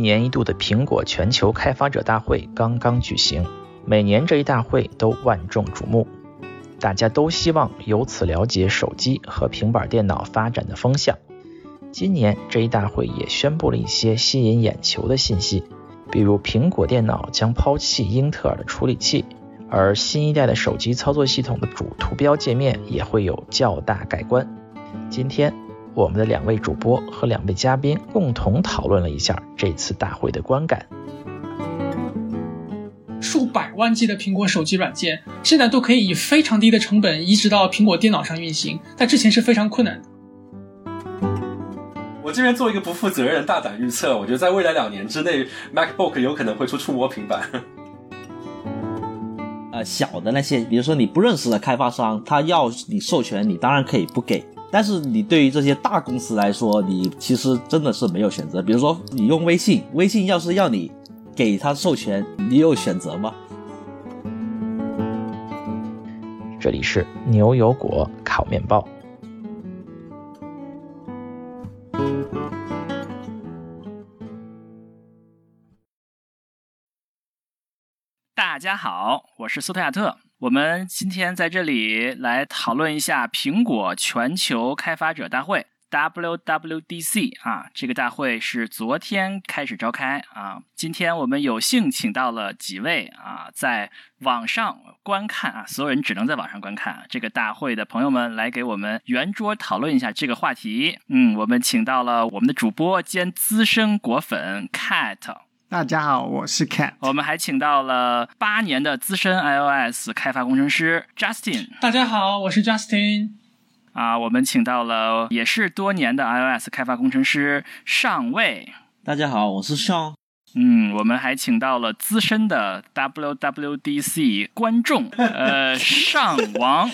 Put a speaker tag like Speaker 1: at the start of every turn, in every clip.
Speaker 1: 一年一度的苹果全球开发者大会刚刚举行，每年这一大会都万众瞩目，大家都希望由此了解手机和平板电脑发展的风向。今年这一大会也宣布了一些吸引眼球的信息，比如苹果电脑将抛弃英特尔的处理器，而新一代的手机操作系统的主图标界面也会有较大改观。今天，我们的两位主播和两位嘉宾共同讨论了一下这次大会的观感。
Speaker 2: 数百万计的苹果手机软件现在都可以以非常低的成本移植到苹果电脑上运行，在之前是非常困难的。
Speaker 3: 我这边做一个不负责任的大胆预测，我觉得在未来两年之内，MacBook 有可能会出触摸平板。
Speaker 4: 呃，小的那些，比如说你不认识的开发商，他要你授权，你当然可以不给。但是你对于这些大公司来说，你其实真的是没有选择。比如说你用微信，微信要是要你给他授权，你有选择吗？
Speaker 1: 这里是牛油果烤面包。
Speaker 5: 大家好，我是苏特亚特。我们今天在这里来讨论一下苹果全球开发者大会 （WWDC） 啊。这个大会是昨天开始召开啊。今天我们有幸请到了几位啊，在网上观看啊，所有人只能在网上观看这个大会的朋友们，来给我们圆桌讨论一下这个话题。嗯，我们请到了我们的主播兼资深果粉 Cat。
Speaker 6: 大家好，我是 Cat。
Speaker 5: 我们还请到了八年的资深 iOS 开发工程师 Justin。
Speaker 2: 大家好，我是 Justin。
Speaker 5: 啊，我们请到了也是多年的 iOS 开发工程师上尉。
Speaker 4: 大家好，我是 Sean。
Speaker 5: 嗯，我们还请到了资深的 WWDC 观众，呃，上王。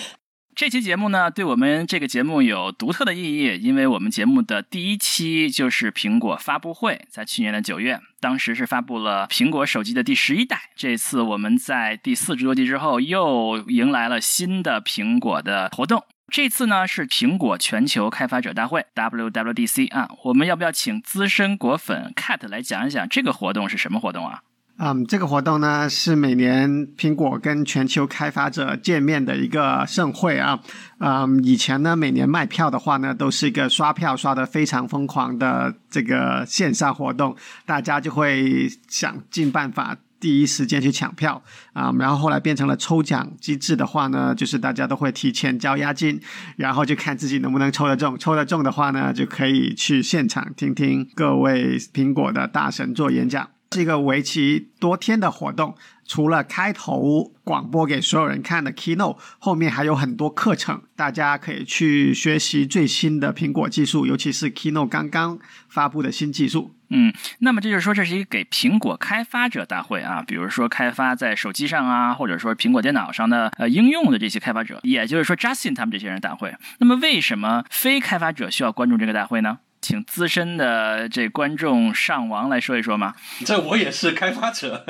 Speaker 5: 这期节目呢，对我们这个节目有独特的意义，因为我们节目的第一期就是苹果发布会，在去年的九月，当时是发布了苹果手机的第十一代。这次我们在第四十多集之后，又迎来了新的苹果的活动。这次呢是苹果全球开发者大会 （WWDC） 啊，我们要不要请资深果粉 Cat 来讲一讲这个活动是什么活动啊？
Speaker 6: 嗯，这个活动呢是每年苹果跟全球开发者见面的一个盛会啊。嗯，以前呢每年卖票的话呢，都是一个刷票刷的非常疯狂的这个线上活动，大家就会想尽办法第一时间去抢票啊。然后后来变成了抽奖机制的话呢，就是大家都会提前交押金，然后就看自己能不能抽得中。抽得中的话呢，就可以去现场听听各位苹果的大神做演讲。是一个为期多天的活动，除了开头广播给所有人看的 keynote，后面还有很多课程，大家可以去学习最新的苹果技术，尤其是 keynote 刚刚发布的新技术。
Speaker 5: 嗯，那么这就是说，这是一个给苹果开发者大会啊，比如说开发在手机上啊，或者说苹果电脑上的呃应用的这些开发者，也就是说 Justin 他们这些人大会。那么为什么非开发者需要关注这个大会呢？请资深的这观众上王来说一说嘛？
Speaker 3: 这我也是开发者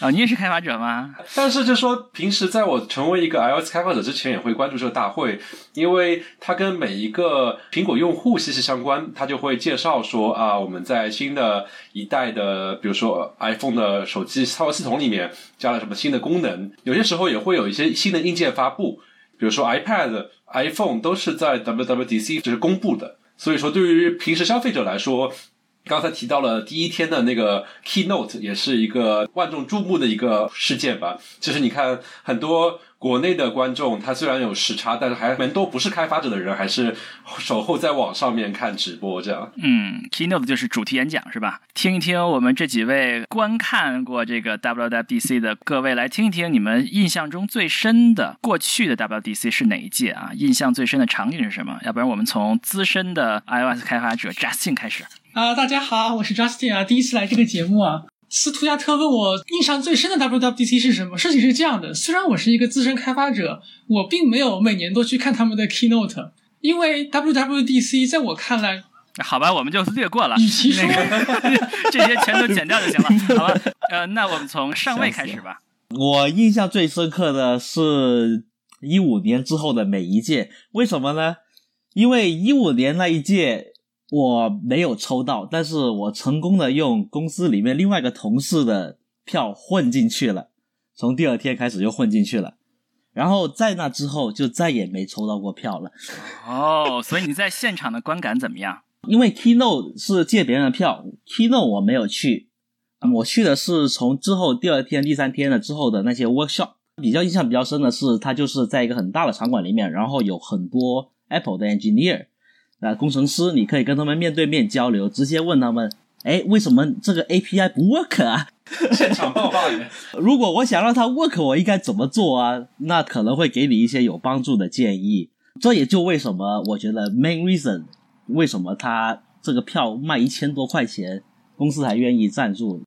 Speaker 5: 啊，你也是开发者吗？
Speaker 3: 但是就说平时在我成为一个 iOS 开发者之前，也会关注这个大会，因为它跟每一个苹果用户息息相关。它就会介绍说啊，我们在新的一代的，比如说 iPhone 的手机操作系统里面加了什么新的功能。有些时候也会有一些新的硬件发布，比如说 iPad、iPhone 都是在 WWDC 就是公布的。所以说，对于平时消费者来说，刚才提到了第一天的那个 keynote，也是一个万众瞩目的一个事件吧。其实你看很多。国内的观众，他虽然有时差，但是还蛮多不是开发者的人，还是守候在网上面看直播这样。
Speaker 5: 嗯，keynote 就是主题演讲是吧？听一听我们这几位观看过这个 WWDC 的各位，来听一听你们印象中最深的过去的 WWDC 是哪一届啊？印象最深的场景是什么？要不然我们从资深的 iOS 开发者 Justin 开始。
Speaker 2: 啊，大家好，我是 Justin 啊，第一次来这个节目啊。斯图亚特问我印象最深的 WWDC 是什么？事情是这样的，虽然我是一个资深开发者，我并没有每年都去看他们的 keynote，因为 WWDC 在我看来，
Speaker 5: 好吧，我们就略过了。
Speaker 2: 与其说
Speaker 5: 这些全都剪掉就行了，好吧？呃，那我们从上位开始吧。
Speaker 4: 我印象最深刻的是一五年之后的每一届，为什么呢？因为一五年那一届我没有抽到，但是我成功的用公司里面另外一个同事的票混进去了，从第二天开始就混进去了，然后在那之后就再也没抽到过票了。
Speaker 5: 哦，所以你在现场的观感怎么样？
Speaker 4: 因为 Keynote 是借别人的票，Keynote 我没有去，我去的是从之后第二天、第三天了之后的那些 workshop。比较印象比较深的是，它就是在一个很大的场馆里面，然后有很多 Apple 的 engineer。啊，工程师，你可以跟他们面对面交流，直接问他们，哎，为什么这个 API 不 work 啊？
Speaker 3: 现场爆发
Speaker 4: 如果我想让它 work，我应该怎么做啊？那可能会给你一些有帮助的建议。这也就为什么我觉得 main reason 为什么他这个票卖一千多块钱，公司还愿意赞助，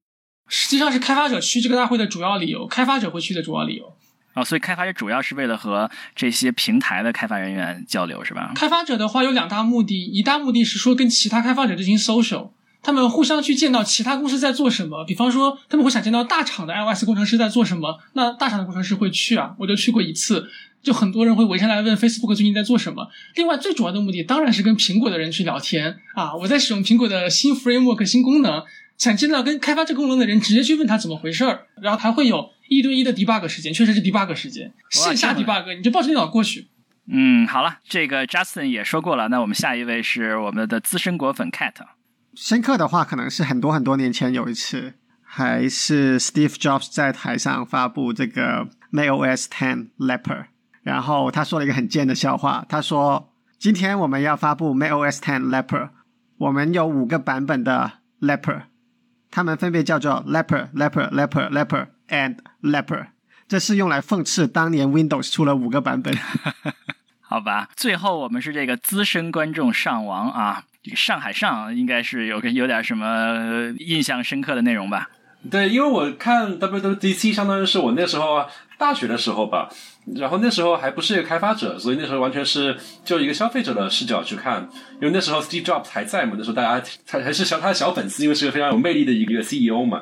Speaker 2: 实际上是开发者去这个大会的主要理由，开发者会去的主要理由。
Speaker 5: 哦，所以开发者主要是为了和这些平台的开发人员交流，是吧？
Speaker 2: 开发者的话有两大目的，一大目的是说跟其他开发者进行 social，他们互相去见到其他公司在做什么。比方说，他们会想见到大厂的 iOS 工程师在做什么，那大厂的工程师会去啊，我就去过一次，就很多人会围上来问 Facebook 最近在做什么。另外，最主要的目的当然是跟苹果的人去聊天啊，我在使用苹果的新 framework 新功能，想见到跟开发这功能的人，直接去问他怎么回事儿，然后还会有。一对一的 debug 时间确实是 debug 时间，线下 debug 你就抱着电脑过去。
Speaker 5: 嗯，好了，这个 Justin 也说过了，那我们下一位是我们的资深果粉 Cat。
Speaker 6: 深刻的话可能是很多很多年前有一次，还是 Steve Jobs 在台上发布这个 macOS 10 Leopard，然后他说了一个很贱的笑话，他说：“今天我们要发布 macOS 10 Leopard，我们有五个版本的 Leopard，它们分别叫做 Leopard Leopard Leopard Leopard。” And leper，这是用来讽刺当年 Windows 出了五个版本。
Speaker 5: 好吧，最后我们是这个资深观众上王啊，上海上应该是有个有点什么印象深刻的内容吧？
Speaker 3: 对，因为我看 WWDC 相当于是我那时候大学的时候吧，然后那时候还不是一个开发者，所以那时候完全是就一个消费者的视角去看。因为那时候 Steve Jobs 还在嘛，那时候大家还还是小他的小粉丝，因为是个非常有魅力的一个 CEO 嘛。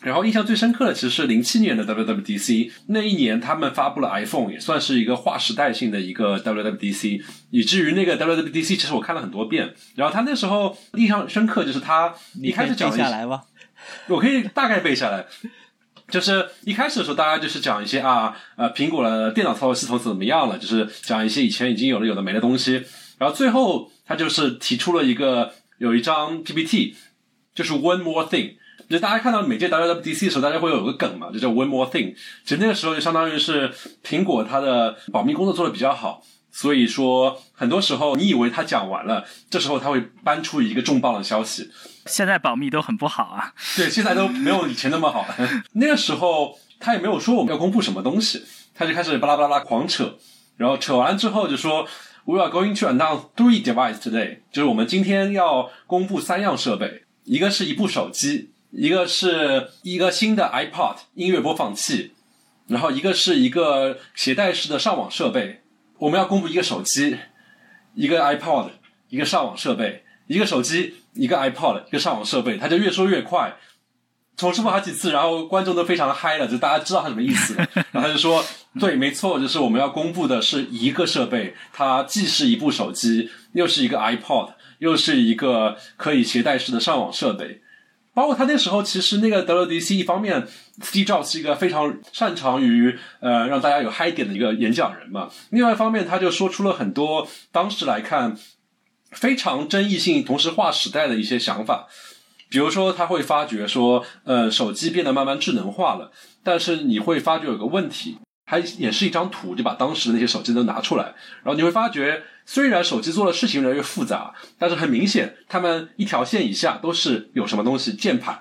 Speaker 3: 然后印象最深刻的其实是零七年的 WWDC，那一年他们发布了 iPhone，也算是一个划时代性的一个 WWDC，以至于那个 WWDC 其实我看了很多遍。然后他那时候印象深刻就是他一开始讲
Speaker 4: 下来吧，
Speaker 3: 我可以大概背下来，就是一开始的时候大家就是讲一些啊呃苹果的电脑操作系统怎么样了，就是讲一些以前已经有的有的没的东西。然后最后他就是提出了一个有一张 PPT，就是 One More Thing。就大家看到每届 WWDC 的时候，大家会有个梗嘛，就叫 One More Thing。其实那个时候就相当于是苹果它的保密工作做的比较好，所以说很多时候你以为它讲完了，这时候它会搬出一个重磅的消息。
Speaker 5: 现在保密都很不好啊。
Speaker 3: 对，现在都没有以前那么好。那个时候他也没有说我们要公布什么东西，他就开始巴拉巴拉狂扯，然后扯完之后就说 We are going to announce three devices today，就是我们今天要公布三样设备，一个是一部手机。一个是一个新的 iPod 音乐播放器，然后一个是一个携带式的上网设备。我们要公布一个手机，一个 iPod，一个上网设备，一个手机，一个 iPod，一个上网设备。他就越说越快，重复好几次，然后观众都非常嗨了，就大家知道他什么意思。然后他就说：“对，没错，就是我们要公布的是一个设备，它既是一部手机，又是一个 iPod，又是一个可以携带式的上网设备。”包括他那时候，其实那个 WDC 一方面，Steve Jobs 是一个非常擅长于呃让大家有嗨点的一个演讲人嘛。另外一方面，他就说出了很多当时来看非常争议性、同时划时代的一些想法。比如说，他会发觉说，呃，手机变得慢慢智能化了，但是你会发觉有个问题。还也是一张图，就把当时的那些手机都拿出来，然后你会发觉，虽然手机做的事情越来越复杂，但是很明显，他们一条线以下都是有什么东西，键盘，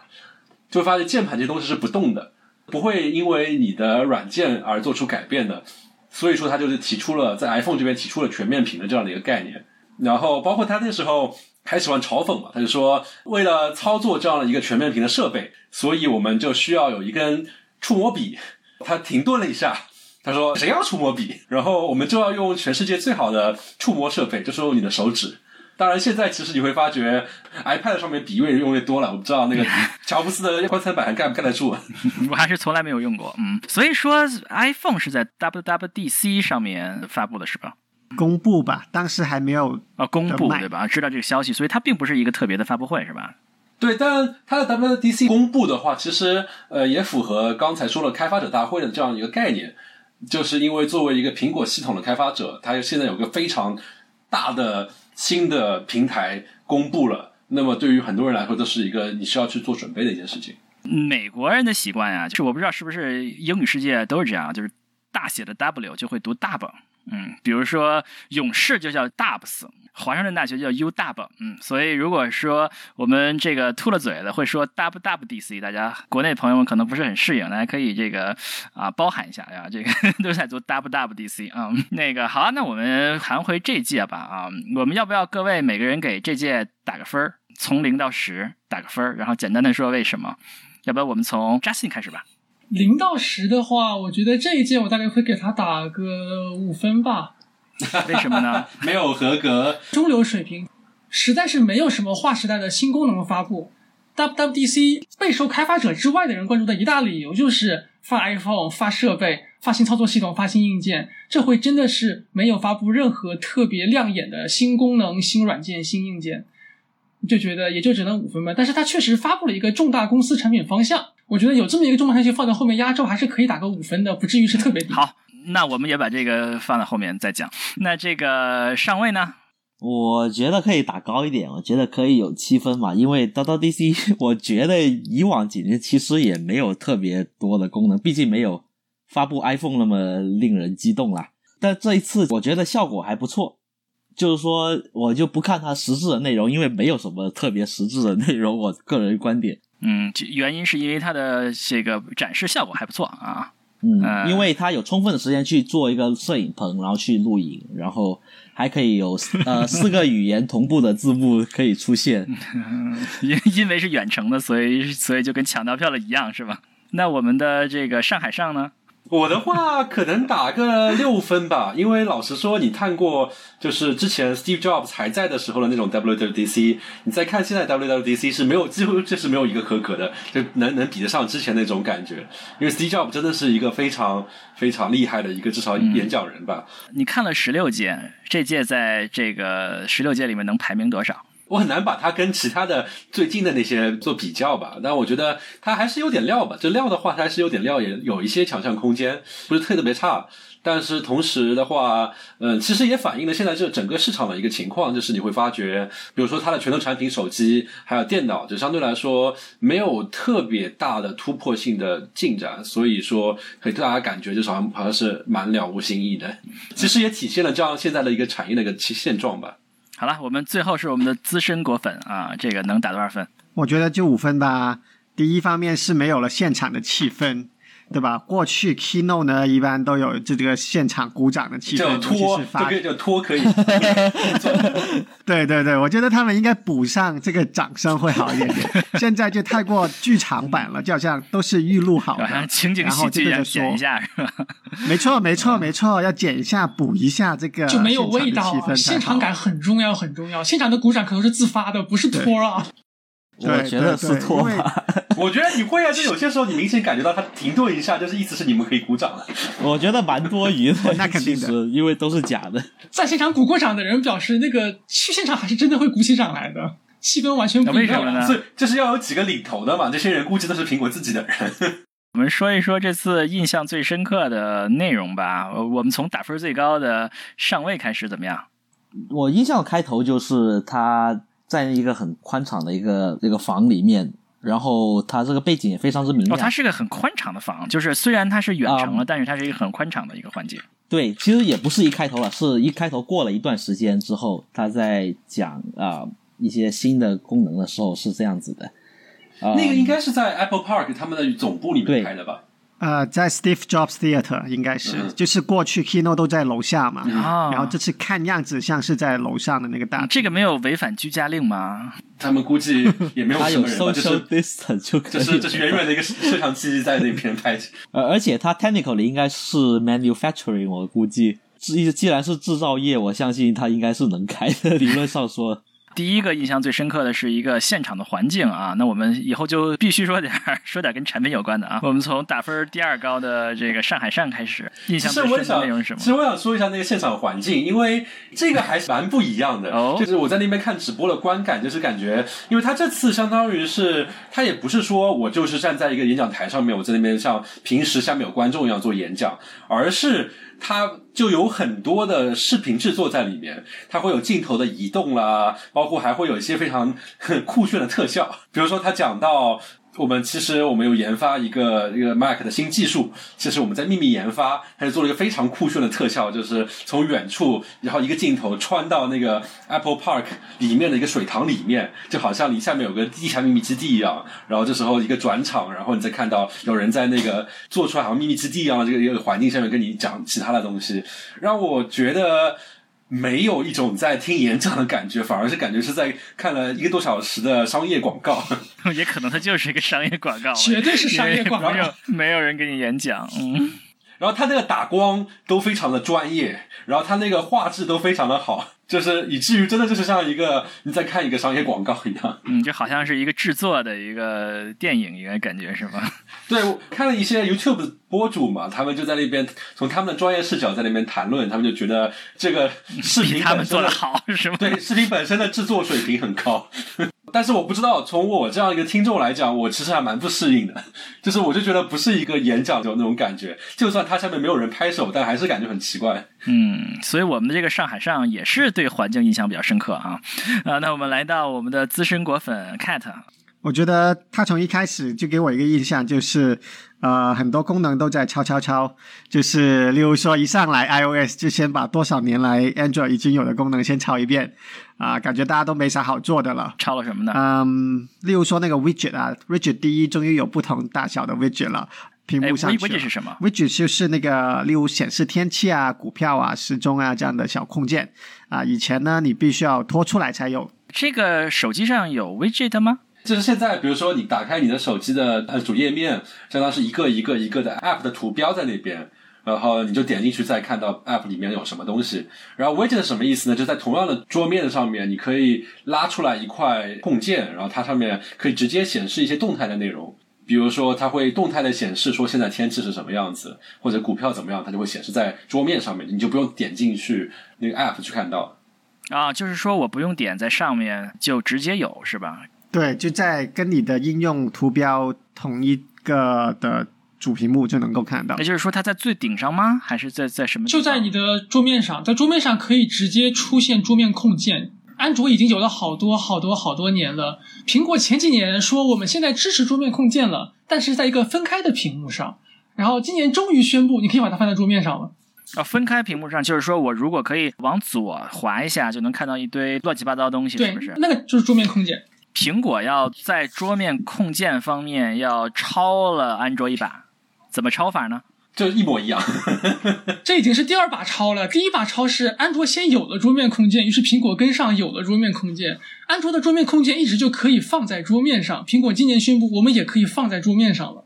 Speaker 3: 就会发现键盘这些东西是不动的，不会因为你的软件而做出改变的。所以说，他就是提出了在 iPhone 这边提出了全面屏的这样的一个概念。然后，包括他那时候还喜欢嘲讽嘛，他就说，为了操作这样的一个全面屏的设备，所以我们就需要有一根触摸笔。他停顿了一下。他说：“谁要触摸笔？然后我们就要用全世界最好的触摸设备，就是用你的手指。当然，现在其实你会发觉，iPad 上面笔越用越多了。我不知道那个乔布斯的棺材板还盖不盖得住？
Speaker 5: 我还是从来没有用过。嗯，所以说 iPhone 是在 WWDC 上面发布的是吧？
Speaker 6: 公布吧，当时还没有
Speaker 5: 啊，公布对吧？知道这个消息，所以它并不是一个特别的发布会，是吧？
Speaker 3: 对，但它的 WDC 公布的话，其实呃也符合刚才说了开发者大会的这样一个概念，就是因为作为一个苹果系统的开发者，它现在有个非常大的新的平台公布了，那么对于很多人来说，都是一个你需要去做准备的一件事情。
Speaker 5: 美国人的习惯呀，就是我不知道是不是英语世界都是这样，就是大写的 W 就会读大本嗯，比如说勇士就叫 dubs，华盛顿大学叫 U dub，嗯，所以如果说我们这个秃了嘴的会说 dub dub DC，大家国内朋友们可能不是很适应，大家可以这个啊包含一下呀，这个 都在做 dub dub DC 啊、那个好啊，那我们谈回这届吧啊，我们要不要各位每个人给这届打个分儿，从零到十打个分儿，然后简单的说为什么？要不要我们从 Justin 开始吧？
Speaker 2: 零到十的话，我觉得这一届我大概会给他打个五分吧，
Speaker 5: 为什么呢？
Speaker 3: 没有合格，
Speaker 2: 中流水平，实在是没有什么划时代的新功能发布。WWDC 备受开发者之外的人关注的一大理由就是发 iPhone、发设备、发新操作系统、发新硬件，这回真的是没有发布任何特别亮眼的新功能、新软件、新硬件，就觉得也就只能五分吧。但是它确实发布了一个重大公司产品方向，我觉得有这么一个重磅消息放在后面压轴，还是可以打个五分的，不至于是特别低。
Speaker 5: 好，那我们也把这个放在后面再讲。那这个上位呢？
Speaker 4: 我觉得可以打高一点，我觉得可以有七分嘛，因为 WWDC 我觉得以往几年其实也没有特别多的功能，毕竟没有发布 iPhone 那么令人激动啦。但这一次我觉得效果还不错，就是说我就不看它实质的内容，因为没有什么特别实质的内容，我个人观点。
Speaker 5: 嗯，原因是因为它的这个展示效果还不错啊。
Speaker 4: 嗯，
Speaker 5: 呃
Speaker 4: 因为它有充分的时间去做一个摄影棚，然后去录影，然后还可以有呃四个语言同步的字幕可以出现。
Speaker 5: 因因为是远程的，所以所以就跟抢到票了一样，是吧？那我们的这个上海上呢？
Speaker 3: 我的话可能打个六分吧，因为老实说，你看过就是之前 Steve Jobs 还在的时候的那种 WWDC，你再看现在 WWDC 是没有几乎就是没有一个合格的，就能能比得上之前那种感觉。因为 Steve Jobs 真的是一个非常非常厉害的一个至少演讲人吧。
Speaker 5: 你看了十六届，这届在这个十六届里面能排名多少？
Speaker 3: 我很难把它跟其他的最近的那些做比较吧，但我觉得它还是有点料吧。这料的话，它还是有点料，也有一些强项空间，不是特别差。但是同时的话，嗯，其实也反映了现在这整个市场的一个情况，就是你会发觉，比如说它的拳头产品、手机还有电脑，就相对来说没有特别大的突破性的进展，所以说给大家感觉就是好像好像是蛮了无新意的。其实也体现了这样现在的一个产业的一个现状吧。
Speaker 5: 好了，我们最后是我们的资深果粉啊，这个能打多少分？
Speaker 6: 我觉得就五分吧。第一方面是没有了现场的气氛，对吧？过去 keynote 呢，一般都有这个现场鼓掌的气氛，
Speaker 3: 叫
Speaker 6: 尤其
Speaker 3: 拖，
Speaker 6: 是发
Speaker 3: 这个叫拖可以。
Speaker 6: 对对对，我觉得他们应该补上这个掌声会好一点点。现在就太过剧场版了，就好像都是预录好
Speaker 5: 好像
Speaker 6: 的，
Speaker 5: 情景
Speaker 6: 然后
Speaker 5: 喜剧一样
Speaker 6: 这个就
Speaker 5: 剪一下是吧？
Speaker 6: 没错没错没错，要剪一下补一下这个
Speaker 2: 就没有味道啊！
Speaker 6: 现场
Speaker 2: 感很重要，很重要。现场的鼓掌可能是自发的，不是托啊。
Speaker 6: 对
Speaker 4: 我觉得是拖吧。
Speaker 3: 我觉得你会啊，就有些时候你明显感觉到他停顿一下，就是意思是你们可以鼓掌了。
Speaker 4: 我觉得蛮多余的，
Speaker 6: 那肯定的
Speaker 4: 因为都是假的。
Speaker 2: 在现场鼓过掌的人表示，那个去现场还是真的会鼓起掌来的，气氛完全不一样。
Speaker 5: 为什么呢
Speaker 3: 所以就是要有几个领头的嘛，这些人估计都是苹果自己的人。
Speaker 5: 我们说一说这次印象最深刻的内容吧。呃我们从打分最高的上位开始，怎么样？
Speaker 4: 我印象开头就是他在一个很宽敞的一个这个房里面，然后它这个背景也非常之明
Speaker 5: 哦，
Speaker 4: 亮。
Speaker 5: 它是个很宽敞的房，就是虽然它是远程了，
Speaker 4: 嗯
Speaker 5: 但是它是一个很宽敞的一个环境。
Speaker 4: 对，其实也不是一开头了，是一开头过了一段时间之后，他在讲啊、一些新的功能的时候是这样子的。啊、
Speaker 3: 那个应该是在 Apple Park 他们的总部里面
Speaker 4: 对
Speaker 3: 开的吧？
Speaker 6: 呃，在 Steve Jobs Theater 应该是，
Speaker 3: 嗯
Speaker 6: 就是过去 keynote 都在楼下嘛，
Speaker 5: 啊
Speaker 6: 然后这次看样子像是在楼上的那个大厅。
Speaker 5: 这个没有违反居家令吗？
Speaker 3: 他们估计也没有什么人吧，就
Speaker 4: social
Speaker 3: 是
Speaker 4: distance 就可以了。
Speaker 3: 就是就是远远的一个摄像机在那边拍。
Speaker 4: 呃，而且它 technically 应该是 manufacturing，我估计，既既然是制造业，我相信它应该是能开的。理论上说，
Speaker 5: 第一个印象最深刻的是一个现场的环境啊，那我们以后就必须说点 说点跟产品有关的啊。我们从打分第二高的这个上海上开始，印象最深的内容是什么？
Speaker 3: 其实我想说一下那个现场环境，因为这个还是蛮不一样的。
Speaker 5: 哦，
Speaker 3: 就是我在那边看直播的观感，就是感觉，因为他这次相当于是，他也不是说我就是站在一个演讲台上面，我在那边像平时下面有观众一样做演讲，而是。它就有很多的视频制作在里面，它会有镜头的移动啦，包括还会有一些非常 酷炫的特效，比如说它讲到。我们其实我们有研发一个一个 Mac 的新技术，其实我们在秘密研发，它就做了一个非常酷炫的特效，就是从远处，然后一个镜头穿到那个 Apple Park 里面的一个水塘里面，就好像你下面有个地下秘密基地一样。然后这时候一个转场，然后你再看到有人在那个做出来好像秘密基地一样的这个一个环境下面跟你讲其他的东西，让我觉得。没有一种在听演讲的感觉，反而是感觉是在看了一个多小时的商业广告。
Speaker 5: 也可能它就是一个商业广告，
Speaker 2: 绝对是商业广告。
Speaker 5: 没有没有人给你演讲，嗯。
Speaker 3: 然后他那个打光都非常的专业，然后他那个画质都非常的好。就是以至于真的就是像一个你在看一个商业广告一样，
Speaker 5: 嗯，就好像是一个制作的一个电影一个感觉是吗？
Speaker 3: 对，我看了一些 YouTube 博主嘛，他们就在那边从他们的专业视角在那边谈论，他们就觉得这个视频
Speaker 5: 他们做的好是吗？
Speaker 3: 对，视频本身的制作水平很高。但是我不知道，从我这样一个听众来讲，我其实还蛮不适应的。就是我就觉得不是一个演讲的那种感觉，就算他下面没有人拍手，但还是感觉很奇怪。
Speaker 5: 嗯，所以我们的这个上海上也是对环境印象比较深刻啊。啊，那我们来到我们的资深果粉 Cat，
Speaker 6: 我觉得他从一开始就给我一个印象，就是呃很多功能都在敲敲敲，就是例如说一上来 iOS 就先把多少年来 Android 已经有的功能先抄一遍。啊，感觉大家都没啥好做的了。
Speaker 5: 抄了什么呢？
Speaker 6: 嗯，例如说那个 widget 啊，widget 第一终于有不同大小的 widget 了，屏幕上。
Speaker 5: widget 是什么
Speaker 6: ？widget 就是那个例如显示天气啊、股票啊、时钟啊这样的小控件啊。以前呢，你必须要拖出来才有。
Speaker 5: 这个手机上有 widget 吗？
Speaker 3: 就是现在，比如说你打开你的手机的呃主页面，相当是一个一个一个的 app 的图标在那边。然后你就点进去，再看到 App 里面有什么东西。然后 Widget 什么意思呢？就在同样的桌面上面，你可以拉出来一块控件，然后它上面可以直接显示一些动态的内容。比如说，它会动态的显示说现在天气是什么样子，或者股票怎么样，它就会显示在桌面上面，你就不用点进去那个 App 去看到。
Speaker 5: 啊，就是说我不用点在上面，就直接有是吧？
Speaker 6: 对，就在跟你的应用图标同一个的。主屏幕就能够看到，
Speaker 5: 也就是说它在最顶上吗？还是在在什么？
Speaker 2: 就在你的桌面上，在桌面上可以直接出现桌面控件。安卓已经有了好多好多好多年了。苹果前几年说我们现在支持桌面控件了，但是在一个分开的屏幕上。然后今年终于宣布，你可以把它放在桌面上了。
Speaker 5: 啊，分开屏幕上，就是说我如果可以往左滑一下，就能看到一堆乱七八糟东西，是不是？
Speaker 2: 那个就是桌面控件。
Speaker 5: 苹果要在桌面控件方面要超了安卓一把。怎么抄法呢？
Speaker 3: 就一模一样，
Speaker 2: 这已经是第二把抄了。第一把抄是安卓先有了桌面控件，于是苹果跟上有了桌面控件。安卓的桌面控件一直就可以放在桌面上，苹果今年宣布我们也可以放在桌面上了。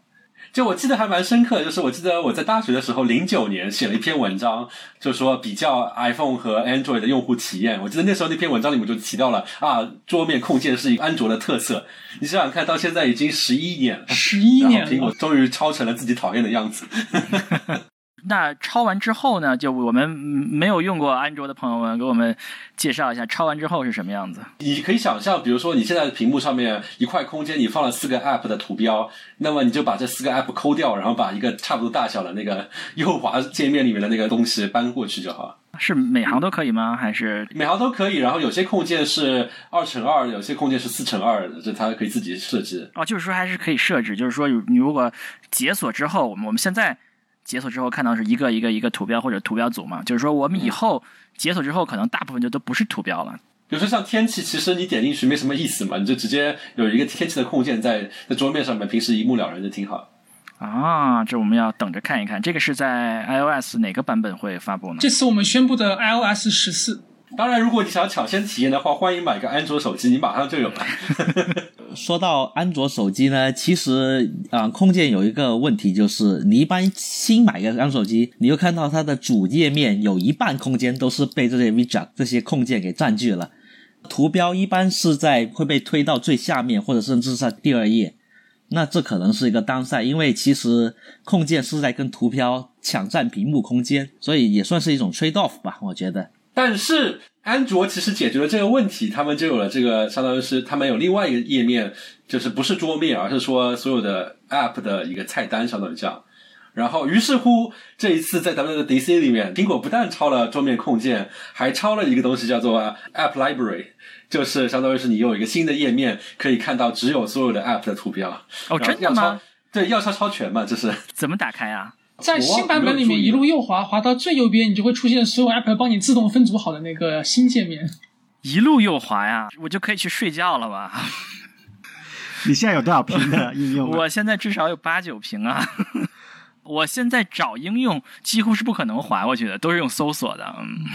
Speaker 3: 就我记得还蛮深刻的，就是我记得我在大学的时候，零九年写了一篇文章，就说比较 iPhone 和 Android 的用户体验。我记得那时候那篇文章里面就提到了啊，桌面控件是一个安卓的特色。你想想看到现在已经十一年了，
Speaker 2: 十一年，
Speaker 3: 苹果终于抄成了自己讨厌的样子。
Speaker 5: 那抄完之后呢？就我们没有用过安卓的朋友们，给我们介绍一下抄完之后是什么样子。
Speaker 3: 你可以想象，比如说你现在屏幕上面一块空间，你放了四个 App 的图标，那么你就把这四个 App 抠掉，然后把一个差不多大小的那个 右滑界面里面的那个东西搬过去就好。
Speaker 5: 是每行都可以吗？还是
Speaker 3: 每行都可以？然后有些控件是二乘二，有些控件是四乘二的，这它可以自己设置。
Speaker 5: 哦，就是说还是可以设置，就是说你如果解锁之后，我们我们现在。解锁之后看到是一个一个一个图标或者图标组嘛，就是说我们以后解锁之后可能大部分就都不是图标了。
Speaker 3: 比如说像天气，其实你点进去没什么意思嘛，你就直接有一个天气的控件在在桌面上面，平时一目了然就挺好。
Speaker 5: 啊，这我们要等着看一看，这个是在 iOS 哪个版本会发布呢？
Speaker 2: 这次我们宣布的 iOS 十四。
Speaker 3: 当然，如果你想抢先体验的话，欢迎买个安卓手机，你马上就有了。
Speaker 4: 说到安卓手机呢，其实啊，空间有一个问题，就是你一般新买个安卓手机，你又看到它的主页面有一半空间都是被这些 widget 这些控件给占据了。图标一般是在会被推到最下面，或者甚至在第二页。那这可能是一个当赛，因为其实控件是在跟图标抢占屏幕空间，所以也算是一种 trade off 吧，我觉得。
Speaker 3: 但是安卓其实解决了这个问题，他们就有了这个，相当于是他们有另外一个页面，就是不是桌面，而是说所有的 app 的一个菜单，相当于这样。然后，于是乎，这一次在咱们的 DC 里面，苹果不但抄了桌面控件，还抄了一个东西，叫做 App Library，就是相当于是你有一个新的页面，可以看到只有所有的 app 的图标。
Speaker 5: 哦，真的吗？
Speaker 3: 对，要抄抄全嘛，这是
Speaker 5: 怎么打开啊？
Speaker 2: 在新版本里面，一路右滑，滑到最右边，你就会出现所有 app 帮你自动分组好的那个新界面。
Speaker 5: 一路右滑呀，我就可以去睡觉了吧？
Speaker 6: 你现在有多少屏的应用？
Speaker 5: 我现在至少有八九屏啊。我现在找应用几乎是不可能滑过去的，都是用搜索的。嗯，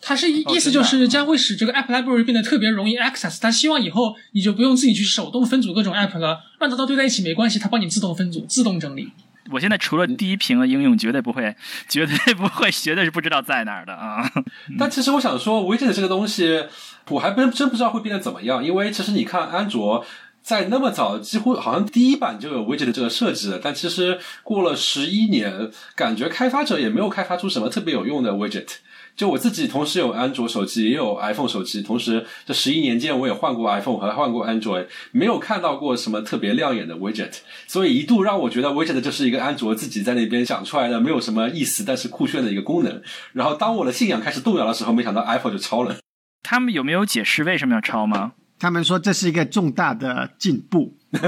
Speaker 2: 它是意思就是将会使这个 App Library 变得特别容易 access。他希望以后你就不用自己去手动分组各种 app 了，乱糟糟堆在一起没关系，它帮你自动分组、自动整理。
Speaker 5: 我现在除了第一屏的应用，绝对不会，绝对不会，绝对是不知道在哪儿的啊。
Speaker 3: 但其实我想说，Widget 这个东西，我还真真不知道会变得怎么样，因为其实你看安卓。在那么早，几乎好像第一版就有 widget 这个设计了，但其实过了十一年，感觉开发者也没有开发出什么特别有用的 widget。就我自己同时有安卓手机，也有 iPhone 手机，同时这十一年间我也换过 iPhone 和换过 Android，没有看到过什么特别亮眼的 widget，所以一度让我觉得 widget 就是一个安卓自己在那边想出来的，没有什么意思，但是酷炫的一个功能。然后当我的信仰开始动摇的时候，没想到 Apple 就超了。
Speaker 5: 他们有没有解释为什么要抄吗？
Speaker 6: 他们说这是一个重大的进步，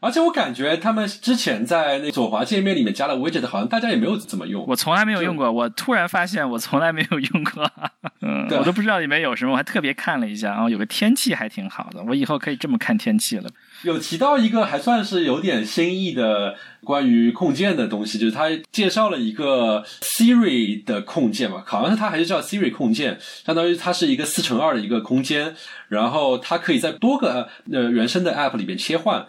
Speaker 3: 而且我感觉他们之前在那左滑界面里面加了 widget，好像大家也没有怎么用。
Speaker 5: 我从来没有用过，我突然发现我从来没有用过，嗯，我都不知道里面有什么，我还特别看了一下，然后有个天气还挺好的，我以后可以这么看天气了。
Speaker 3: 有提到一个还算是有点新意的关于控件的东西，就是他介绍了一个 Siri 的控件嘛，好像是它还是叫 Siri 控件，相当于它是一个四乘二的一个空间，然后它可以在多个呃原生的 App 里面切换。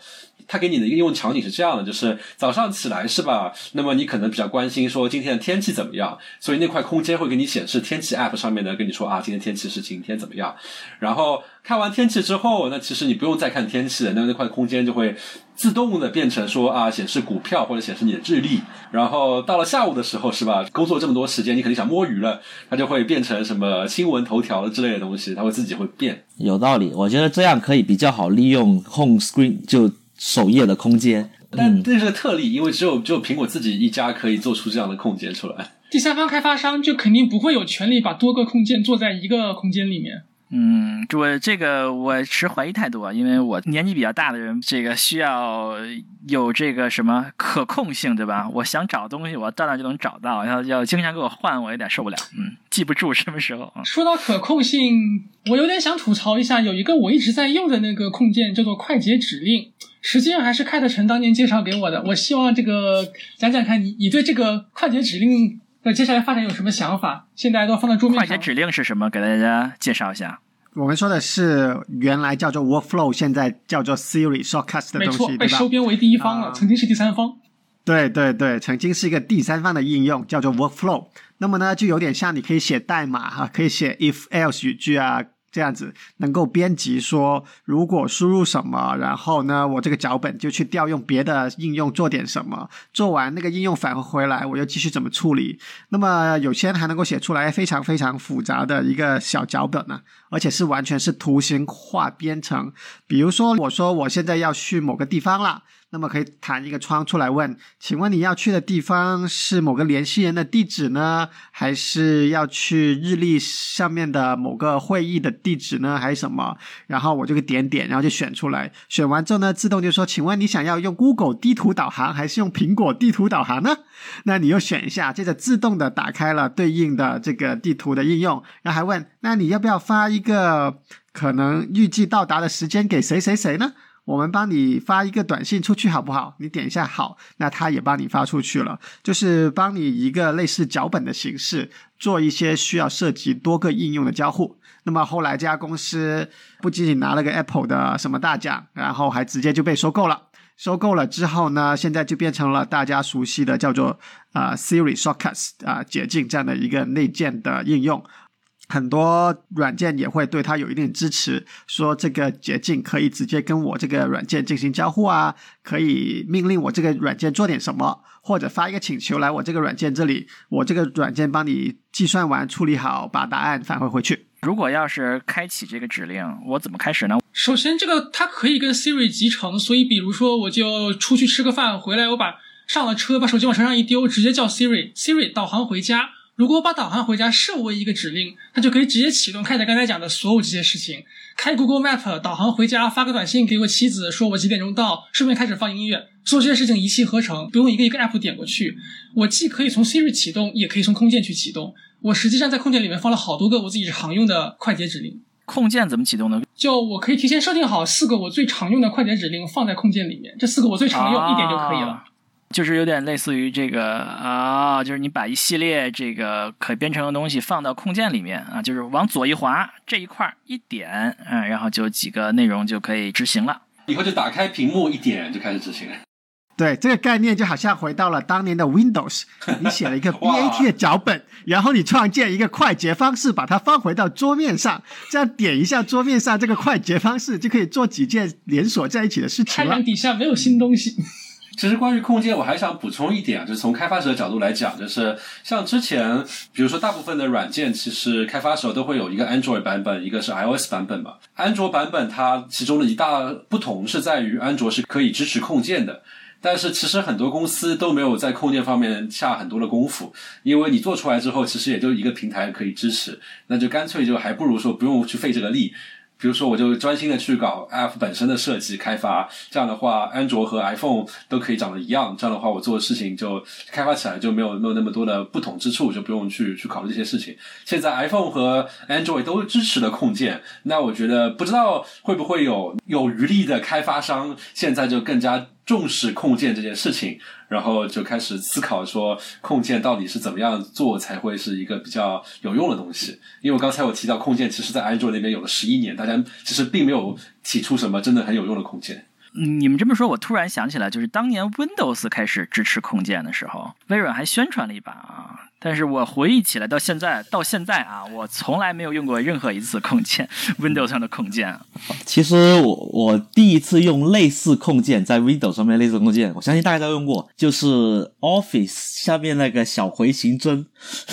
Speaker 3: 它给你的应用场景是这样的，就是早上起来是吧？那么你可能比较关心说今天的天气怎么样，所以那块空间会给你显示天气 App 上面呢跟你说啊，今天天气是晴天怎么样？然后看完天气之后，那其实你不用再看天气了，那那块空间就会自动的变成说啊，显示股票或者显示你的日历。然后到了下午的时候是吧？工作这么多时间，你肯定想摸鱼了，它就会变成什么新闻头条之类的东西，它会自己会变。
Speaker 4: 有道理，我觉得这样可以比较好利用 Home Screen 就。首页的空间，
Speaker 3: 但这是个特例，因为只有只有苹果自己一家可以做出这样的空间出来。
Speaker 2: 第三方开发商就肯定不会有权利把多个空间做在一个空间里面。
Speaker 5: 嗯，我这个我持怀疑态度啊，因为我年纪比较大的人，这个需要有这个什么可控性，对吧？我想找东西，我到那就能找到，要要经常给我换，我有点受不了。嗯，记不住什么时候。
Speaker 2: 说到可控性，我有点想吐槽一下，有一个我一直在用的那个控件叫做快捷指令，实际上还是开特陈当年介绍给我的。我希望这个讲讲看你你对这个快捷指令。的接下来发展有什么想法？现在都放在桌面上。
Speaker 5: 快捷指令是什么？给大家介绍一下。
Speaker 6: 我们说的是原来叫做 Workflow，现在叫做 Siri Shortcuts 的东西，
Speaker 2: 被收编为第一方了，曾经是第三方。
Speaker 6: 对对对，曾经是一个第三方的应用，叫做 Workflow。那么呢，就有点像你可以写代码哈，可以写 if else 语句啊。这样子能够编辑说，如果输入什么，然后呢，我这个脚本就去调用别的应用做点什么，做完那个应用返回回来，我又继续怎么处理。那么有些人还能够写出来非常非常复杂的一个小脚本呢，而且是完全是图形化编程。比如说，我说我现在要去某个地方了。那么可以弹一个窗出来问，请问你要去的地方是某个联系人的地址呢，还是要去日历上面的某个会议的地址呢，还是什么？然后我就个点点，然后就选出来。选完之后呢，自动就说，请问你想要用 Google 地图导航还是用苹果地图导航呢？那你又选一下，接着自动的打开了对应的这个地图的应用，然后还问，那你要不要发一个可能预计到达的时间给谁谁谁呢？我们帮你发一个短信出去好不好？你点一下好，那他也帮你发出去了，就是帮你一个类似脚本的形式，做一些需要涉及多个应用的交互。那么后来这家公司不仅仅拿了个 Apple 的什么大奖，然后还直接就被收购了。收购了之后呢，现在就变成了大家熟悉的叫做啊 Siri Shortcuts 啊捷径这样的一个内建的应用。很多软件也会对它有一定支持，说这个捷径可以直接跟我这个软件进行交互啊，可以命令我这个软件做点什么，或者发一个请求来我这个软件这里，我这个软件帮你计算完、处理好，把答案返回回去。
Speaker 5: 如果要是开启这个指令，我怎么开始呢？
Speaker 2: 首先，这个它可以跟 Siri 集成，所以比如说我就出去吃个饭，回来我把上了车，把手机往车上一丢，直接叫 Siri，Siri 导航回家。如果我把导航回家设为一个指令，它就可以直接启动开始刚才讲的所有这些事情。开 Google Map 导航回家，发个短信给我妻子，说我几点钟到，顺便开始放音乐，做这些事情一气呵成，不用一个一个 App 点过去。我既可以从 Siri 启动，也可以从空间去启动。我实际上在空间里面放了好多个我自己常用的快捷指令。
Speaker 5: 控件怎么启动呢？
Speaker 2: 就我可以提前设定好四个我最常用的快捷指令放在控件里面，这四个我最常用，一点就可以了。
Speaker 5: 就是有点类似于这个啊，就是你把一系列这个可编程的东西放到控件里面啊，就是往左一滑，这一块一点，嗯，然后就几个内容就可以执行了。
Speaker 3: 以后就打开屏幕一点就开始执行了。
Speaker 6: 对，这个概念就好像回到了当年的 Windows，你写了一个 BAT 的脚本，然后你创建一个快捷方式，把它放回到桌面上，这样点一下桌面上这个快捷方式，就可以做几件连锁在一起的事情了。
Speaker 2: 太阳底下没有新东西。
Speaker 3: 其实关于空间，我还想补充一点啊，就是从开发者角度来讲，就是像之前，比如说大部分的软件，其实开发时候都会有一个 Android 版本，一个是 iOS 版本嘛。安卓版本它其中的一大不同是在于，安卓是可以支持控件的，但是其实很多公司都没有在控件方面下很多的功夫，因为你做出来之后，其实也就一个平台可以支持，那就干脆就还不如说不用去费这个力。比如说，我就专心的去搞 App 本身的设计开发，这样的话，安卓和 iPhone 都可以长得一样。这样的话，我做的事情就开发起来就没有没有那么多的不同之处，就不用去去考虑这些事情。现在 iPhone 和 Android 都支持了控件，那我觉得不知道会不会有有余力的开发商现在就更加重视控件这件事情。然后就开始思考说，控件到底是怎么样做才会是一个比较有用的东西？因为我刚才我提到控件，其实在安卓那边有了十一年，大家其实并没有提出什么真的很有用的控件。
Speaker 5: 你们这么说，我突然想起来，就是当年 Windows 开始支持控件的时候，微软还宣传了一把啊。但是我回忆起来，到现在到现在啊，我从来没有用过任何一次控件，Windows 上的控件。
Speaker 4: 其实我我第一次用类似控件在 Windows 上面类似控件，我相信大家都用过，就是 Office 下面那个小回形针，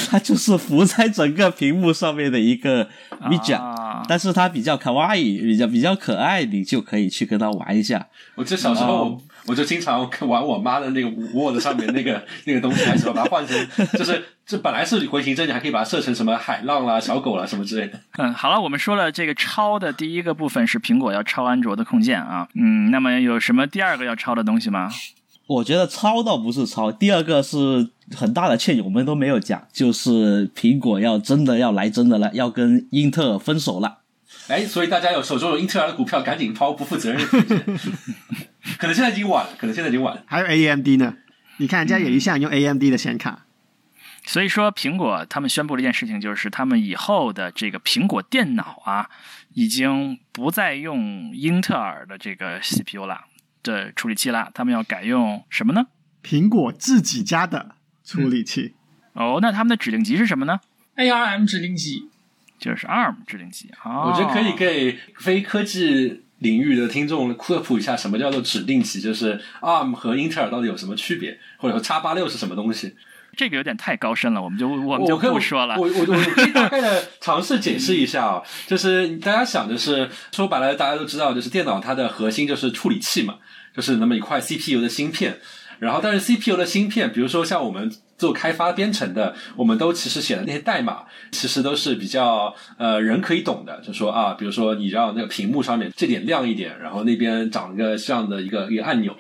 Speaker 4: 它就是浮在整个屏幕上面的一个 widget，但是它比较卡哇伊，比较比较可爱，你就可以去跟它玩一下。
Speaker 3: 我记得小时候。我就经常玩我妈的那个 Word 上面那个 那个东西，还是把它换成，就是这本来是回形针，你还可以把它设成什么海浪啦、小狗啦什么之类的。
Speaker 5: 嗯，好了，我们说了这个抄的第一个部分是苹果要抄安卓的控件啊，嗯，那么有什么第二个要抄的东西吗？
Speaker 4: 我觉得抄倒不是抄，第二个是很大的歉意，我们都没有讲，就是苹果要真的要来真的了，要跟英特尔分手了。
Speaker 3: 哎，所以大家有手中有英特尔的股票，赶紧抛不负责任的 可能现在已经晚了，可能现在已经晚了。
Speaker 6: 还有 AMD 呢？你看人家也一向用 AMD 的显卡。
Speaker 5: 所以说，苹果他们宣布了一件事情，就是他们以后的这个苹果电脑啊，已经不再用英特尔的这个 CPU 了，的处理器了，他们要改用什么呢？
Speaker 6: 苹果自己家的处理器。
Speaker 5: 哦，那他们的指令集是什么呢
Speaker 2: ？ARM 指令集。
Speaker 5: 就是 ARM 指令集啊，
Speaker 3: 我觉得可以给非科技领域的听众科普一下，什么叫做指定级，就是 ARM 和英特尔到底有什么区别，或者说叉八六是什么东西？
Speaker 5: 这个有点太高深了，我们就我们就不说了。
Speaker 3: 我我我可以大概的尝试解释一下啊，就是大家想的是，说白了大家都知道，就是电脑它的核心就是处理器嘛，就是那么一块 CPU 的芯片。然后，但是 CPU 的芯片，比如说像我们做开发编程的，我们都其实写的那些代码，其实都是比较呃人可以懂的。就说啊，比如说你让那个屏幕上面这点亮一点，然后那边长一个这样的一个一个按钮。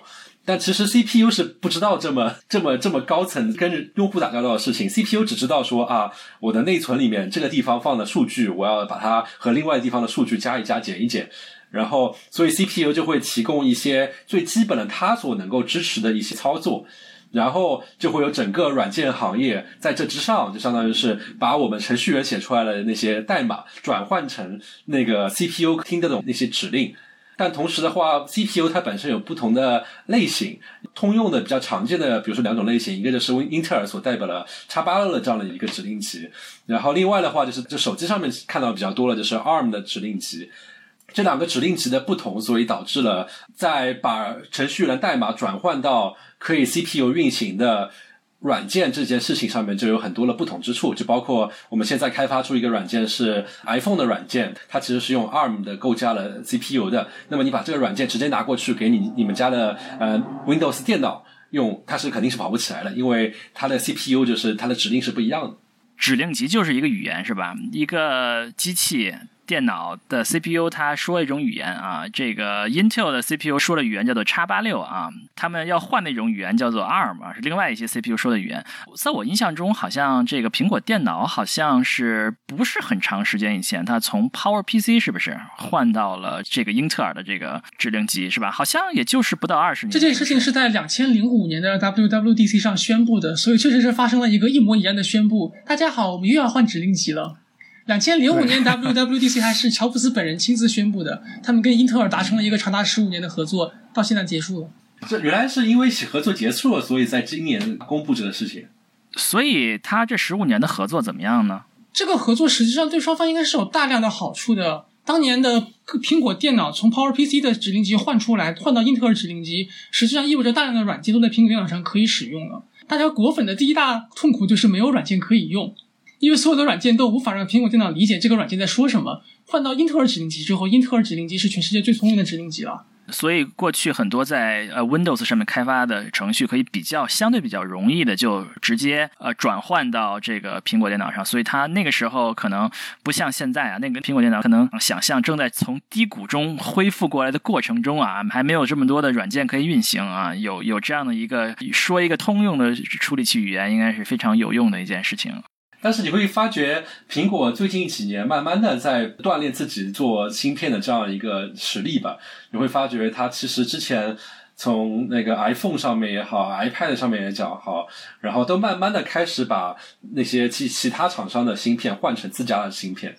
Speaker 3: 但其实 CPU 是不知道这么这么这么高层跟用户打交道的事情，CPU 只知道说啊，我的内存里面这个地方放的数据，我要把它和另外地方的数据加一加减一减。然后，所以 CPU 就会提供一些最基本的它所能够支持的一些操作，然后就会有整个软件行业在这之上，就相当于是把我们程序员写出来的那些代码转换成那个 CPU 听得懂那些指令，但同时的话，CPU 它本身有不同的类型，通用的比较常见的，比如说两种类型，一个就是英特尔所代表的叉八六的这样的一个指令集，然后另外的话就是就手机上面看到比较多的就是 ARM 的指令集。这两个指令集的不同，所以导致了在把程序员代码转换到可以 CPU 运行的。软件这件事情上面就有很多的不同之处，就包括我们现在开发出一个软件是 iPhone 的软件，它其实是用 ARM 的构架了 CPU 的。那么你把这个软件直接拿过去给你你们家的呃 Windows 电脑用，它是肯定是跑不起来的，因为它的 CPU 就是它的指令是不一样的。
Speaker 5: 指令集就是一个语言是吧？一个机器。电脑的 CPU 它说一种语言啊，这个 Intel 的 CPU 说的语言叫做叉八六啊，他们要换那种语言叫做 ARM 啊，是另外一些 CPU 说的语言。在我印象中，好像这个苹果电脑好像是不是很长时间以前，它从 PowerPC 是不是换到了这个英特尔的这个指令集是吧？好像也就是不到二十年。
Speaker 2: 这件事情是在两千零五年的 WWDC 上宣布的，所以确实是发生了一个一模一样的宣布。大家好，我们又要换指令集了。两千零五年 WWDC 还是乔布斯本人亲自宣布的，他们跟英特尔达成了一个长达十五年的合作，到现在结束了。
Speaker 3: 这原来是因为合作结束了，所以在今年公布这个事情。
Speaker 5: 所以他这十五年的合作怎么样呢？
Speaker 2: 这个合作实际上对双方应该是有大量的好处的。当年的苹果电脑从 PowerPC 的指令集换出来，换到英特尔指令集，实际上意味着大量的软件都在苹果电脑上可以使用了。大家果粉的第一大痛苦就是没有软件可以用。因为所有的软件都无法让苹果电脑理解这个软件在说什么。换到英特尔指令集之后，英特尔指令集是全世界最聪明的指令集了。
Speaker 5: 所以过去很多在呃 Windows 上面开发的程序，可以比较相对比较容易的就直接呃转换到这个苹果电脑上。所以它那个时候可能不像现在啊，那个苹果电脑可能想象正在从低谷中恢复过来的过程中啊，还没有这么多的软件可以运行啊。有有这样的一个说一个通用的处理器语言，应该是非常有用的一件事情。
Speaker 3: 但是你会发觉，苹果最近几年慢慢的在锻炼自己做芯片的这样一个实力吧。你会发觉，它其实之前从那个 iPhone 上面也好，iPad 上面也讲好，然后都慢慢的开始把那些其其他厂商的芯片换成自家的芯片。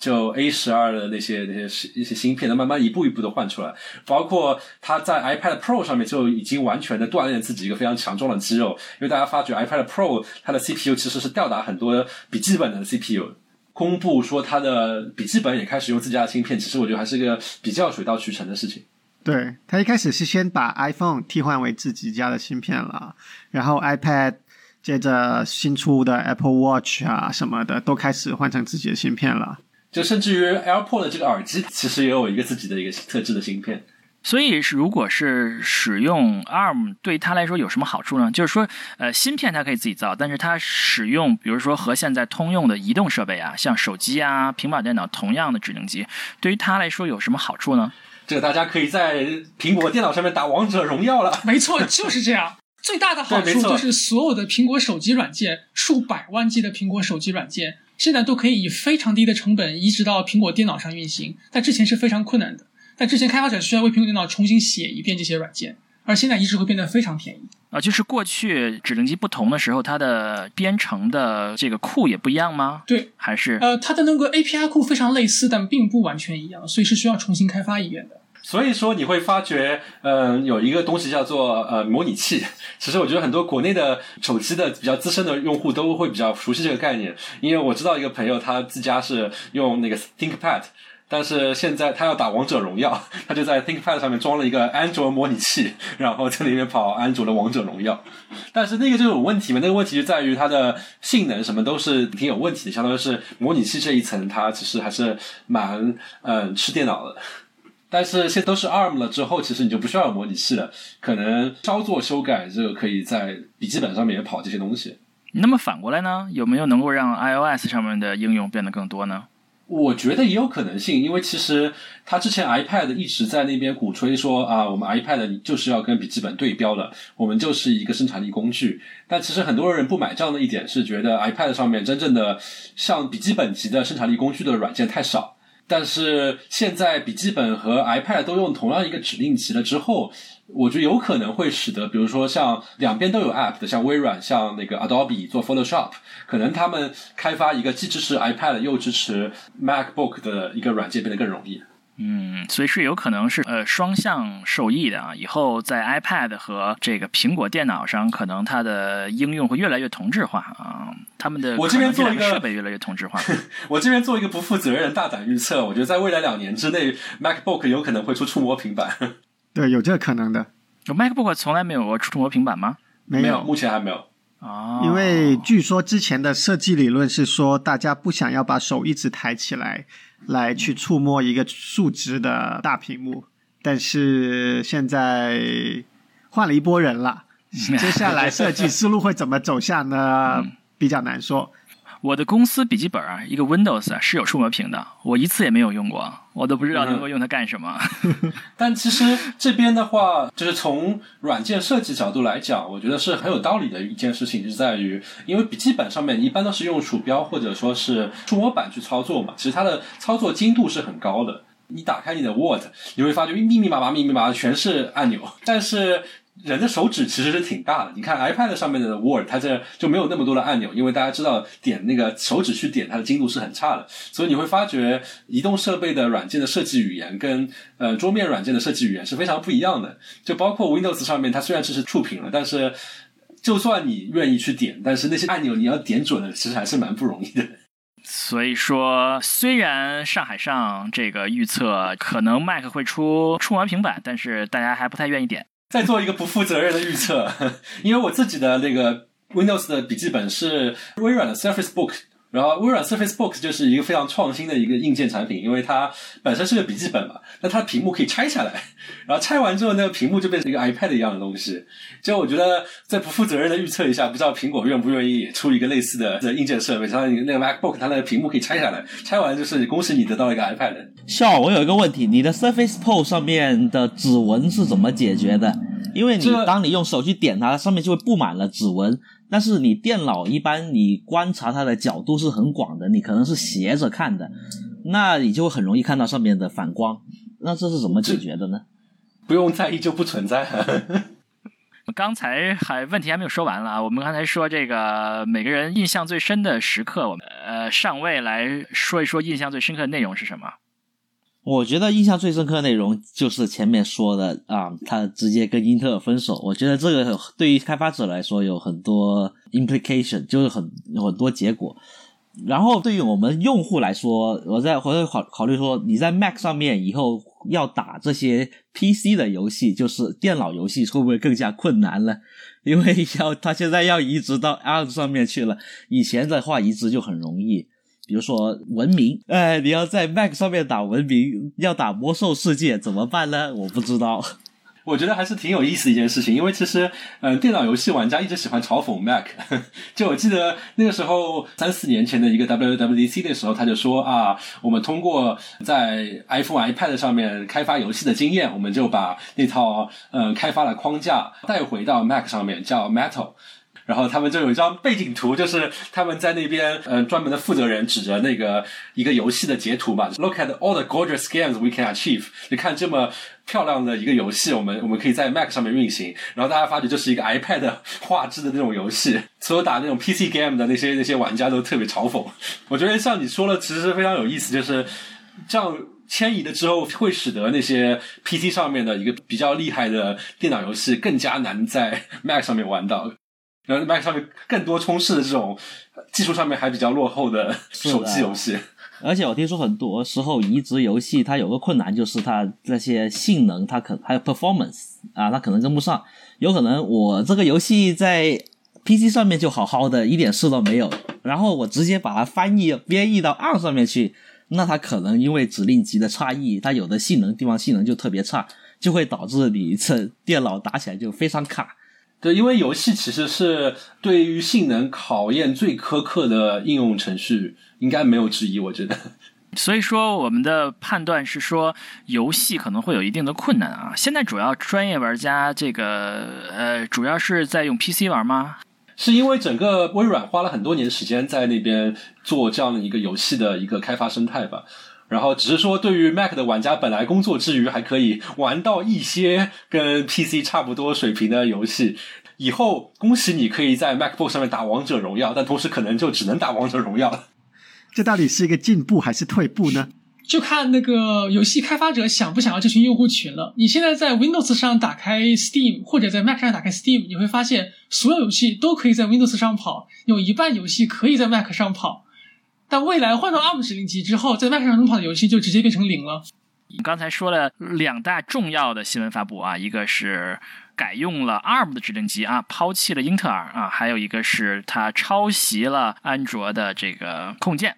Speaker 3: 就 A 十二的那些那些一些芯片，它慢慢一步一步的换出来，包括它在 iPad Pro 上面就已经完全的锻炼自己一个非常强壮的肌肉。因为大家发觉 iPad Pro 它的 CPU 其实是吊打很多笔记本的 CPU。公布说它的笔记本也开始用自家的芯片，其实我觉得还是一个比较水到渠成的事情。
Speaker 6: 对，它一开始是先把 iPhone 替换为自己家的芯片了，然后 iPad 接着新出的 Apple Watch 啊什么的都开始换成自己的芯片了。
Speaker 3: 就甚至于 AirPod 这个耳机，其实也有一个自己的一个特制的芯片。
Speaker 5: 所以是，如果是使用 ARM，对它来说有什么好处呢？就是说，呃，芯片它可以自己造，但是它使用，比如说和现在通用的移动设备啊，像手机啊、平板电脑同样的指令集，对于它来说有什么好处呢？
Speaker 3: 这个大家可以在苹果电脑上面打王者荣耀了。
Speaker 2: 没错，就是这样。最大的好处就是所有的苹果手机软件，数百万 G 的苹果手机软件。现在都可以以非常低的成本移植到苹果电脑上运行，在之前是非常困难的。在之前开发者需要为苹果电脑重新写一遍这些软件，而现在移植会变得非常便宜
Speaker 5: 啊！就是过去指令集不同的时候，它的编程的这个库也不一样吗？
Speaker 2: 对，
Speaker 5: 还是
Speaker 2: 呃，它的那个 API 库非常类似，但并不完全一样，所以是需要重新开发一遍的。
Speaker 3: 所以说你会发觉，嗯，有一个东西叫做呃模拟器。其实我觉得很多国内的手机的比较资深的用户都会比较熟悉这个概念，因为我知道一个朋友他自家是用那个 ThinkPad，但是现在他要打王者荣耀，他就在 ThinkPad 上面装了一个安卓模拟器，然后在里面跑安卓的王者荣耀。但是那个就有问题嘛，那个问题就在于它的性能什么都是挺有问题的，相当于是模拟器这一层它其实还是蛮嗯吃电脑的。但是现在都是 ARM 了之后，其实你就不需要模拟器了，可能稍作修改，就可以在笔记本上面也跑这些东西。
Speaker 5: 那么反过来呢？有没有能够让 iOS 上面的应用变得更多呢？
Speaker 3: 我觉得也有可能性，因为其实他之前 iPad 一直在那边鼓吹说啊，我们 iPad 就是要跟笔记本对标的，我们就是一个生产力工具。但其实很多人不买账的一点是，觉得 iPad 上面真正的像笔记本级的生产力工具的软件太少。但是现在笔记本和 iPad 都用同样一个指令集了之后，我觉得有可能会使得，比如说像两边都有 App 的，像微软、像那个 Adobe 做 Photoshop，可能他们开发一个既支持 iPad 又支持 MacBook 的一个软件变得更容易。
Speaker 5: 嗯，所以是有可能是呃双向受益的啊。以后在 iPad 和这个苹果电脑上，可能它的应用会越来越同质化啊。他们的
Speaker 3: 我这边做一个
Speaker 5: 设备越来越同质化。
Speaker 3: 我这边做一个不负责任大胆预测，我觉得在未来两年之内，MacBook 有可能会出触摸平板。
Speaker 6: 对，有这个可能的。
Speaker 5: MacBook 从来没有过触摸平板吗？
Speaker 6: 没
Speaker 3: 有，目前还没有。
Speaker 5: 哦，
Speaker 6: 因为据说之前的设计理论是说，大家不想要把手一直抬起来，来去触摸一个竖直的大屏幕。但是现在换了一波人了，接下来设计思路会怎么走向呢？比较难说。
Speaker 5: 我的公司笔记本啊，一个 Windows 啊是有触摸屏的，我一次也没有用过，我都不知道能够用它干什么。
Speaker 3: 但其实这边的话，就是从软件设计角度来讲，我觉得是很有道理的一件事情，就在于，因为笔记本上面一般都是用鼠标或者说是触摸板去操作嘛，其实它的操作精度是很高的。你打开你的 Word，你会发觉密密麻麻、密密麻麻全是按钮，但是。人的手指其实是挺大的，你看 iPad 上面的 Word，它这就没有那么多的按钮，因为大家知道点那个手指去点它的精度是很差的，所以你会发觉移动设备的软件的设计语言跟呃桌面软件的设计语言是非常不一样的。就包括 Windows 上面，它虽然只是触屏了，但是就算你愿意去点，但是那些按钮你要点准了，其实还是蛮不容易的。
Speaker 5: 所以说，虽然上海上这个预测可能 Mac 会出触摸平板，但是大家还不太愿意点。
Speaker 3: 再做一个不负责任的预测，因为我自己的那个 Windows 的笔记本是微软的 Surface Book，然后微软 Surface Book 就是一个非常创新的一个硬件产品，因为它本身是个笔记本嘛，那它的屏幕可以拆下来，然后拆完之后那个屏幕就变成一个 iPad 一样的东西。就我觉得再不负责任的预测一下，不知道苹果愿不愿意出一个类似的硬件设备，像那个 MacBook，它那个屏幕可以拆下来，拆完就是恭喜你得到了一个 iPad。
Speaker 4: 笑，我有一个问题，你的 Surface Pro 上面的指纹是怎么解决的？因为你当你用手去点它，上面就会布满了指纹。但是你电脑一般你观察它的角度是很广的，你可能是斜着看的，那你就会很容易看到上面的反光。那这是怎么解决的呢？
Speaker 3: 不用在意，就不存在。
Speaker 5: 刚才还问题还没有说完了啊！我们刚才说这个每个人印象最深的时刻，我们呃上位来说一说印象最深刻的内容是什么？
Speaker 4: 我觉得印象最深刻的内容就是前面说的啊，他直接跟英特尔分手。我觉得这个对于开发者来说有很多 implication，就是很有很多结果。然后对于我们用户来说，我在我在考考虑说，你在 Mac 上面以后要打这些 PC 的游戏，就是电脑游戏，会不会更加困难了？因为要他现在要移植到 ARM 上面去了，以前的话移植就很容易。比如说文明，哎，你要在 Mac 上面打文明，要打魔兽世界怎么办呢？我不知道。
Speaker 3: 我觉得还是挺有意思的一件事情，因为其实，嗯、呃，电脑游戏玩家一直喜欢嘲讽 Mac。就我记得那个时候三四年前的一个 WWDC 的时候，他就说啊，我们通过在 iPhone、iPad 上面开发游戏的经验，我们就把那套嗯、呃、开发的框架带回到 Mac 上面，叫 Metal。然后他们就有一张背景图，就是他们在那边，嗯、呃，专门的负责人指着那个一个游戏的截图嘛，Look at all the gorgeous games we can achieve。你看这么漂亮的一个游戏，我们我们可以在 Mac 上面运行。然后大家发觉这是一个 iPad 画质的那种游戏，所有打那种 PC game 的那些那些玩家都特别嘲讽。我觉得像你说了，其实非常有意思，就是这样迁移了之后，会使得那些 PC 上面的一个比较厉害的电脑游戏更加难在 Mac 上面玩到。然后 Mac 上面更多充斥的这种技术上面还比较落后的手机游戏，
Speaker 4: 而且我听说很多时候移植游戏它有个困难，就是它那些性能它可还有 performance 啊，它可能跟不上。有可能我这个游戏在 PC 上面就好好的，一点事都没有，然后我直接把它翻译编译到 ARM 上面去，那它可能因为指令集的差异，它有的性能地方性能就特别差，就会导致你这电脑打起来就非常卡。
Speaker 3: 对，因为游戏其实是对于性能考验最苛刻的应用程序，应该没有之一，我觉得。
Speaker 5: 所以说，我们的判断是说，游戏可能会有一定的困难啊。现在主要专业玩家这个呃，主要是在用 PC 玩吗？
Speaker 3: 是因为整个微软花了很多年时间在那边做这样的一个游戏的一个开发生态吧。然后只是说，对于 Mac 的玩家，本来工作之余还可以玩到一些跟 PC 差不多水平的游戏。以后恭喜你可以在 MacBook 上面打王者荣耀，但同时可能就只能打王者荣耀了。
Speaker 6: 这到底是一个进步还是退步呢？
Speaker 2: 就看那个游戏开发者想不想要这群用户群了。你现在在 Windows 上打开 Steam，或者在 Mac 上打开 Steam，你会发现所有游戏都可以在 Windows 上跑，有一半游戏可以在 Mac 上跑。但未来换到 ARM 指令集之后，在 Mac 上能跑的游戏就直接变成零了。
Speaker 5: 你刚才说了两大重要的新闻发布啊，一个是改用了 ARM 的指令集啊，抛弃了英特尔啊，还有一个是它抄袭了安卓的这个控件。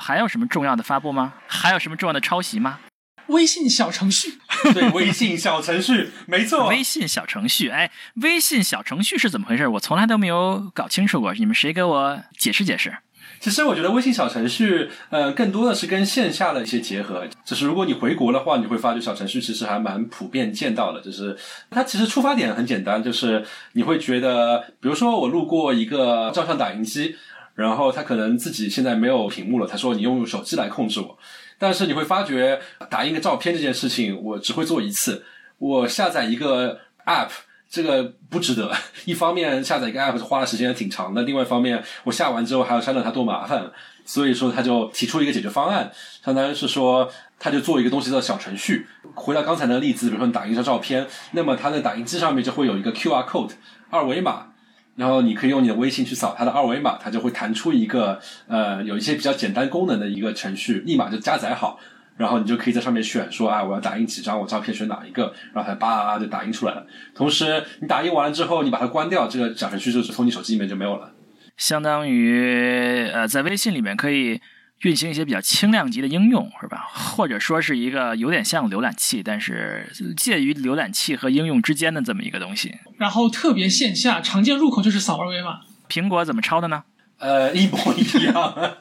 Speaker 5: 还有什么重要的发布吗？还有什么重要的抄袭吗？
Speaker 2: 微信小程序，
Speaker 3: 对，微信小程序，没错，
Speaker 5: 微信小程序，哎，微信小程序是怎么回事？我从来都没有搞清楚过，你们谁给我解释解释？
Speaker 3: 其实我觉得微信小程序，呃，更多的是跟线下的一些结合。就是如果你回国的话，你会发觉小程序其实还蛮普遍见到的。就是它其实出发点很简单，就是你会觉得，比如说我路过一个照相打印机。然后他可能自己现在没有屏幕了，他说你用手机来控制我，但是你会发觉打印个照片这件事情我只会做一次，我下载一个 app 这个不值得。一方面下载一个 app 花的时间挺长的，另外一方面我下完之后还要删掉它多麻烦，所以说他就提出一个解决方案，相当于是说他就做一个东西叫小程序。回到刚才那个例子，比如说你打印一张照片，那么它的打印机上面就会有一个 QR code 二维码。然后你可以用你的微信去扫它的二维码，它就会弹出一个呃有一些比较简单功能的一个程序，立马就加载好，然后你就可以在上面选说啊我要打印几张，我照片选哪一个，然后它叭就打印出来了。同时你打印完了之后，你把它关掉，这个小程序就从你手机里面就没有了。
Speaker 5: 相当于呃在微信里面可以。运行一些比较轻量级的应用，是吧？或者说是一个有点像浏览器，但是介于浏览器和应用之间的这么一个东西。
Speaker 2: 然后特别线下，常见入口就是扫二维码。
Speaker 5: 苹果怎么抄的呢？
Speaker 3: 呃，一模一样。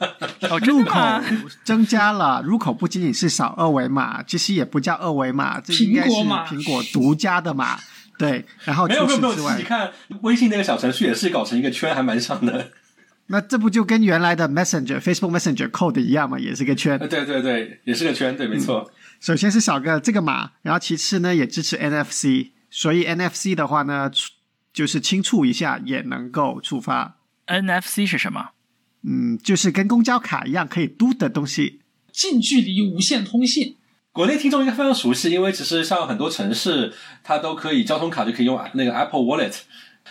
Speaker 6: 入口增加了，入口不仅仅是扫二维码，其实也不叫二维码，这应该是苹果独家的码。对，然后
Speaker 3: 没有没有没有，你看微信那个小程序也是搞成一个圈，还蛮像的。
Speaker 6: 那这不就跟原来的 Messenger、Facebook Messenger code 一样吗？也是个圈。
Speaker 3: 对对对，也是个圈，对，没错。
Speaker 6: 首先是扫个这个码，然后其次呢也支持 NFC，所以 NFC 的话呢，就是轻触一下也能够触发。
Speaker 5: NFC 是什么？
Speaker 6: 嗯，就是跟公交卡一样可以嘟的东西，
Speaker 2: 近距离无线通信。
Speaker 3: 国内听众应该非常熟悉，因为其实像很多城市，它都可以交通卡就可以用那个 Apple Wallet。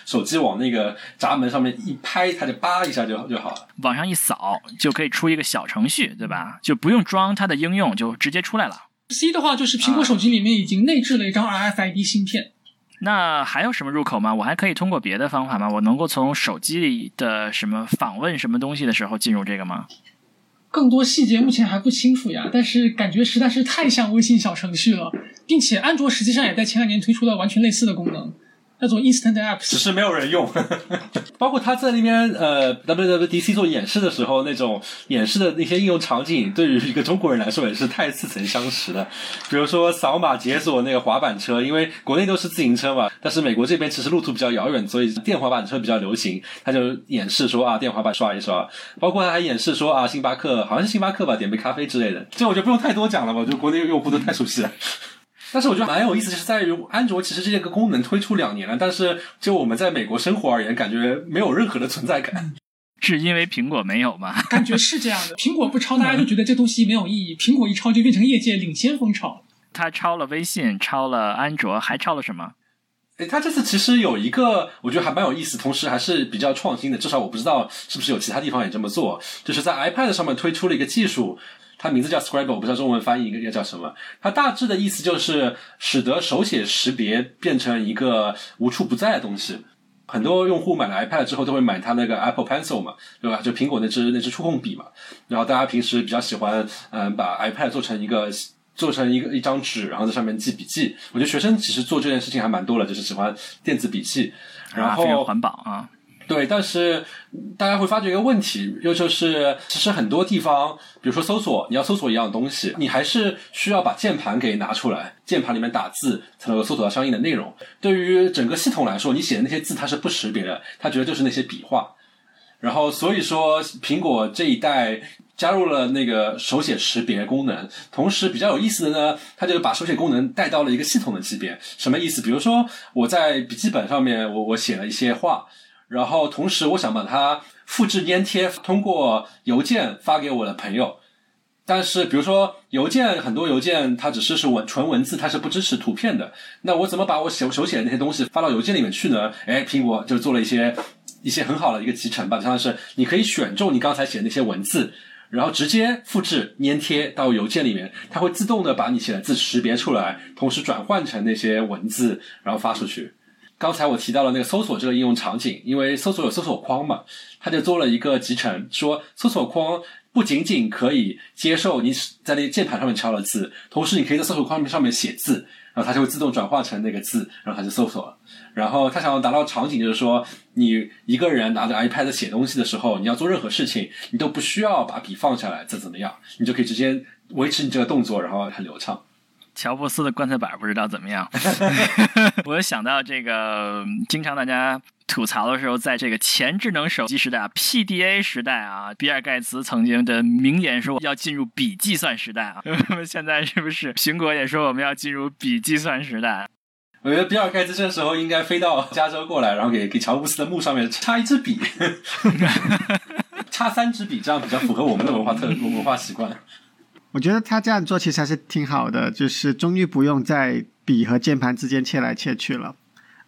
Speaker 3: 手机往那个闸门上面一拍，它就叭一下就就好了。
Speaker 5: 往上一扫就可以出一个小程序，对吧？就不用装它的应用，就直接出来了。
Speaker 2: C 的话就是苹果手机里面已经内置了一张 RFID 芯片。
Speaker 5: 那还有什么入口吗？我还可以通过别的方法吗？我能够从手机里的什么访问什么东西的时候进入这个吗？
Speaker 2: 更多细节目前还不清楚呀，但是感觉实在是太像微信小程序了，并且安卓实际上也在前两年推出了完全类似的功能。那种 instant apps
Speaker 3: 只是没有人用，包括他在那边呃 WWDC 做演示的时候，那种演示的那些应用场景，对于一个中国人来说也是太似曾相识了。比如说扫码解锁那个滑板车，因为国内都是自行车嘛，但是美国这边其实路途比较遥远，所以电滑板车比较流行。他就演示说啊，电滑板刷一刷，包括他还演示说啊，星巴克好像是星巴克吧，点杯咖啡之类的。这我就不用太多讲了吧，我觉得国内用户都太熟悉了。但是我觉得蛮有意思，就是在于安卓其实这个功能推出两年了，但是就我们在美国生活而言，感觉没有任何的存在感。
Speaker 5: 是因为苹果没有吗？
Speaker 2: 感觉是这样的，苹果不抄，大家就觉得这东西没有意义；苹果一抄，就变成业界领先风潮。
Speaker 5: 他抄了微信，抄了安卓，还抄了什么？
Speaker 3: 诶，他这次其实有一个，我觉得还蛮有意思，同时还是比较创新的。至少我不知道是不是有其他地方也这么做，就是在 iPad 上面推出了一个技术。它名字叫 Scribble，我不知道中文翻译应该叫什么。它大致的意思就是使得手写识别变成一个无处不在的东西。很多用户买了 iPad 之后都会买它那个 Apple Pencil 嘛，对吧？就苹果那支那支触控笔嘛。然后大家平时比较喜欢，嗯，把 iPad 做成一个做成一个一张纸，然后在上面记笔记。我觉得学生其实做这件事情还蛮多了，就是喜欢电子笔记，然后
Speaker 5: 环保啊。
Speaker 3: 对，但是大家会发觉一个问题，又就是其实很多地方，比如说搜索，你要搜索一样东西，你还是需要把键盘给拿出来，键盘里面打字才能够搜索到相应的内容。对于整个系统来说，你写的那些字它是不识别的，它觉得就是那些笔画。然后所以说，苹果这一代加入了那个手写识别功能，同时比较有意思的呢，它就把手写功能带到了一个系统的级别。什么意思？比如说我在笔记本上面，我我写了一些话。然后同时，我想把它复制粘贴，通过邮件发给我的朋友。但是比如说邮件，很多邮件它只是是文纯文字，它是不支持图片的。那我怎么把我手手写的那些东西发到邮件里面去呢？哎，苹果就做了一些一些很好的一个集成吧，相当是你可以选中你刚才写的那些文字。然后直接复制粘贴到邮件里面，它会自动的把你写的字识别出来，同时转换成那些文字，然后发出去。刚才我提到了那个搜索这个应用场景，因为搜索有搜索框嘛，它就做了一个集成，说搜索框不仅仅可以接受你在那键盘上面敲的字，同时你可以在搜索框上面写字，然后它就会自动转化成那个字，然后它就搜索了。然后他想要达到场景，就是说，你一个人拿着 iPad 写东西的时候，你要做任何事情，你都不需要把笔放下来，再怎么样，你就可以直接维持你这个动作，然后很流畅。
Speaker 5: 乔布斯的棺材板不知道怎么样，我想到这个，经常大家吐槽的时候，在这个前智能手机时代啊 PDA 时代啊，比尔盖茨曾经的名言说要进入笔计算时代啊，现在是不是苹果也说我们要进入笔计算时代？
Speaker 3: 我觉得比尔盖茨这时候应该飞到加州过来，然后给给乔布斯的墓上面插一支笔，插三支笔，这样比较符合我们的文化特文化习惯。
Speaker 6: 我觉得他这样做其实还是挺好的，就是终于不用在笔和键盘之间切来切去了。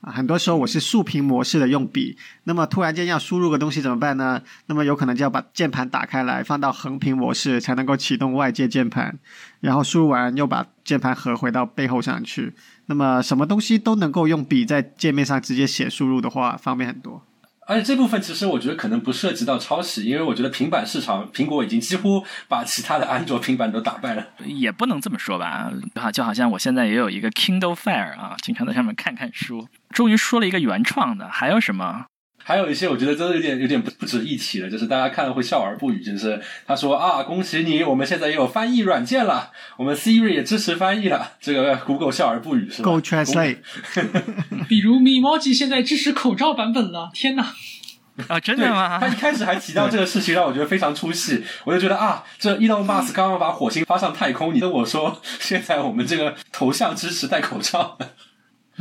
Speaker 6: 啊，很多时候我是竖屏模式的用笔，那么突然间要输入个东西怎么办呢？那么有可能就要把键盘打开来，放到横屏模式才能够启动外接键盘，然后输入完又把键盘合回到背后上去。那么什么东西都能够用笔在界面上直接写输入的话，方便很多。
Speaker 3: 而且这部分其实我觉得可能不涉及到抄袭，因为我觉得平板市场苹果已经几乎把其他的安卓平板都打败了。
Speaker 5: 也不能这么说吧，啊，就好像我现在也有一个 Kindle Fire 啊，经常在上面看看书。终于说了一个原创的，还有什么？
Speaker 3: 还有一些我觉得真的有点有点不不值一提的，就是大家看了会笑而不语。就是他说啊，恭喜你，我们现在也有翻译软件了，我们 Siri 也支持翻译了。这个 Google 笑而不语是吧
Speaker 6: ？Go Translate。
Speaker 2: 比如 Memoji 现在支持口罩版本了，天哪！
Speaker 5: 啊，真的吗？
Speaker 3: 他一开始还提到这个事情，让我觉得非常出戏。我就觉得啊，这 Elon Musk 刚刚把火星发上太空，你跟我说现在我们这个头像支持戴口罩。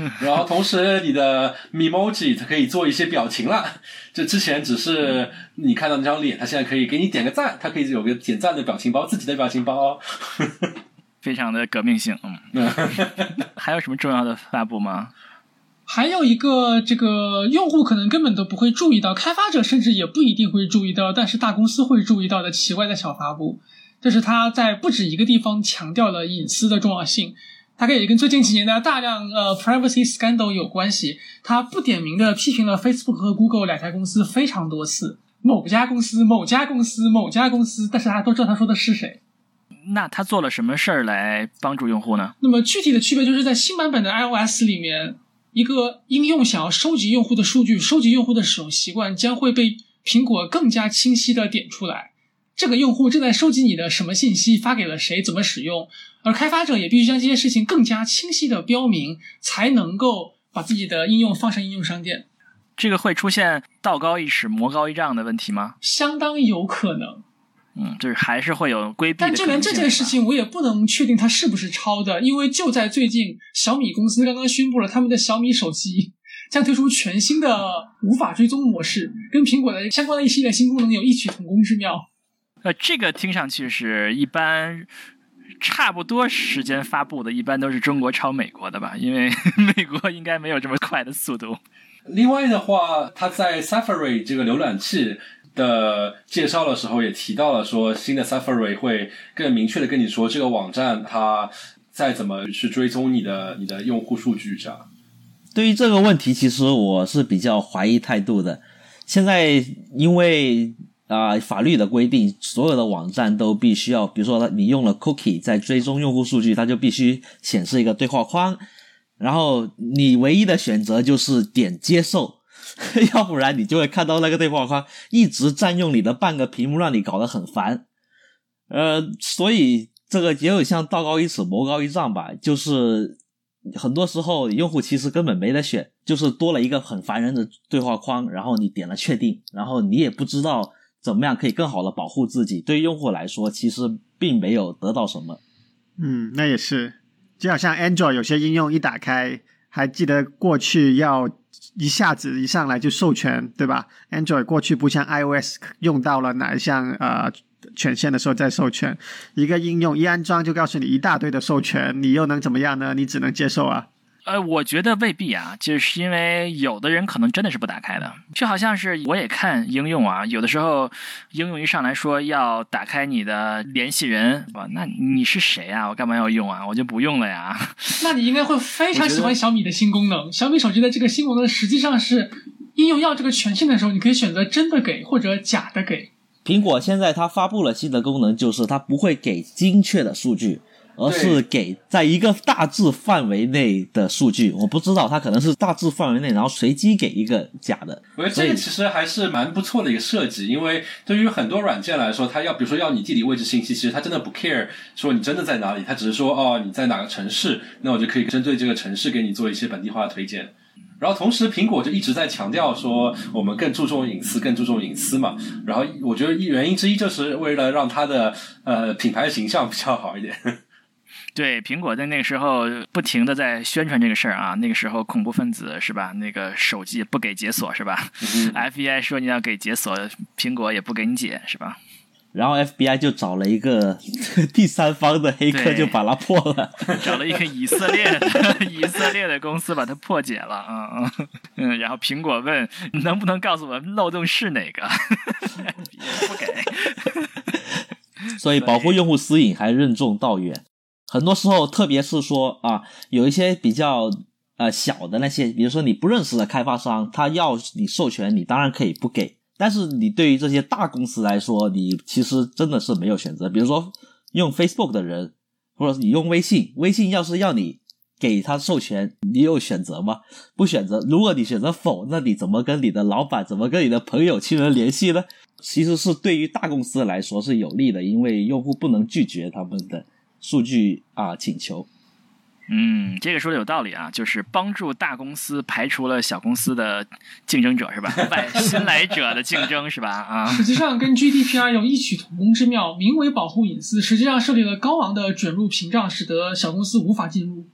Speaker 3: 然后同时，你的 Memoji 它可以做一些表情了。就之前只是你看到那张脸，它现在可以给你点个赞，它可以有个点赞的表情包，自己的表情包，
Speaker 5: 非常的革命性。嗯，还有什么重要的发布吗？
Speaker 2: 还有一个，这个用户可能根本都不会注意到，开发者甚至也不一定会注意到，但是大公司会注意到的奇怪的小发布，就是他在不止一个地方强调了隐私的重要性。大概也跟最近几年的大量呃 privacy scandal 有关系。他不点名的批评了 Facebook 和 Google 两家公司非常多次，某家公司、某家公司、某家公司，但是大家都知道他说的是谁。
Speaker 5: 那他做了什么事儿来帮助用户呢？
Speaker 2: 那么具体的区别就是在新版本的 iOS 里面。一个应用想要收集用户的数据，收集用户的使用习惯，将会被苹果更加清晰的点出来。这个用户正在收集你的什么信息，发给了谁，怎么使用？而开发者也必须将这些事情更加清晰的标明，才能够把自己的应用放上应用商店。
Speaker 5: 这个会出现道高一尺，魔高一丈的问题吗？
Speaker 2: 相当有可能。
Speaker 5: 嗯，就是还是会有规避。
Speaker 2: 但就连这件事情，我也不能确定它是不是抄的，因为就在最近，小米公司刚刚宣布了他们的小米手机将推出全新的无法追踪模式，跟苹果的相关的一系列新功能有异曲同工之妙。
Speaker 5: 呃，这个听上去是一般差不多时间发布的，一般都是中国抄美国的吧？因为 美国应该没有这么快的速度。
Speaker 3: 另外的话，它在 Safari 这个浏览器。的介绍的时候也提到了，说新的 Safari 会更明确的跟你说这个网站它再怎么去追踪你的你的用户数据这样。
Speaker 4: 对于这个问题，其实我是比较怀疑态度的。现在因为啊法律的规定，所有的网站都必须要，比如说你用了 Cookie 在追踪用户数据，它就必须显示一个对话框，然后你唯一的选择就是点接受。要不然你就会看到那个对话框一直占用你的半个屏幕，让你搞得很烦。呃，所以这个也有像道高一尺，魔高一丈吧。就是很多时候用户其实根本没得选，就是多了一个很烦人的对话框，然后你点了确定，然后你也不知道怎么样可以更好的保护自己。对于用户来说，其实并没有得到什么。
Speaker 6: 嗯，那也是，就好像 Android 有些应用一打开，还记得过去要。一下子一上来就授权，对吧？Android 过去不像 iOS 用到了哪一项呃权限的时候再授权。一个应用一安装就告诉你一大堆的授权，你又能怎么样呢？你只能接受啊。
Speaker 5: 呃，我觉得未必啊，就是因为有的人可能真的是不打开的，就好像是我也看应用啊，有的时候应用一上来说要打开你的联系人，哇，那你是谁啊？我干嘛要用啊？我就不用了呀。
Speaker 2: 那你应该会非常喜欢小米的新功能。小米手机的这个新功能实际上是应用要这个权限的时候，你可以选择真的给或者假的给。
Speaker 4: 苹果现在它发布了新的功能，就是它不会给精确的数据。而是给在一个大致范围内的数据，我不知道它可能是大致范围内，然后随机给一个假的。
Speaker 3: 我觉得这个其实还是蛮不错的一个设计，因为对于很多软件来说，它要比如说要你地理位置信息，其实它真的不 care 说你真的在哪里，它只是说哦你在哪个城市，那我就可以针对这个城市给你做一些本地化的推荐。然后同时，苹果就一直在强调说我们更注重隐私，更注重隐私嘛。然后我觉得原因之一就是为了让它的呃品牌形象比较好一点。
Speaker 5: 对，苹果在那个时候不停的在宣传这个事儿啊，那个时候恐怖分子是吧？那个手机不给解锁是吧？FBI 说你要给解锁，苹果也不给你解是吧？
Speaker 4: 然后 FBI 就找了一个 第三方的黑客，就把它破了，
Speaker 5: 找了一个以色列的 以色列的公司把它破解了啊 嗯，然后苹果问能不能告诉我漏洞是哪个？不给。
Speaker 4: 所以保护用户私隐还任重道远。很多时候，特别是说啊，有一些比较呃小的那些，比如说你不认识的开发商，他要你授权，你当然可以不给。但是你对于这些大公司来说，你其实真的是没有选择。比如说用 Facebook 的人，或者你用微信，微信要是要你给他授权，你有选择吗？不选择。如果你选择否，那你怎么跟你的老板，怎么跟你的朋友、亲人联系呢？其实是对于大公司来说是有利的，因为用户不能拒绝他们的。数据啊，请求，
Speaker 5: 嗯，这个说的有道理啊，就是帮助大公司排除了小公司的竞争者是吧？外新来者的竞争是吧？啊，
Speaker 2: 实际上跟 GDPR 有异曲同工之妙，名为保护隐私，实际上设立了高昂的准入屏障，使得小公司无法进入。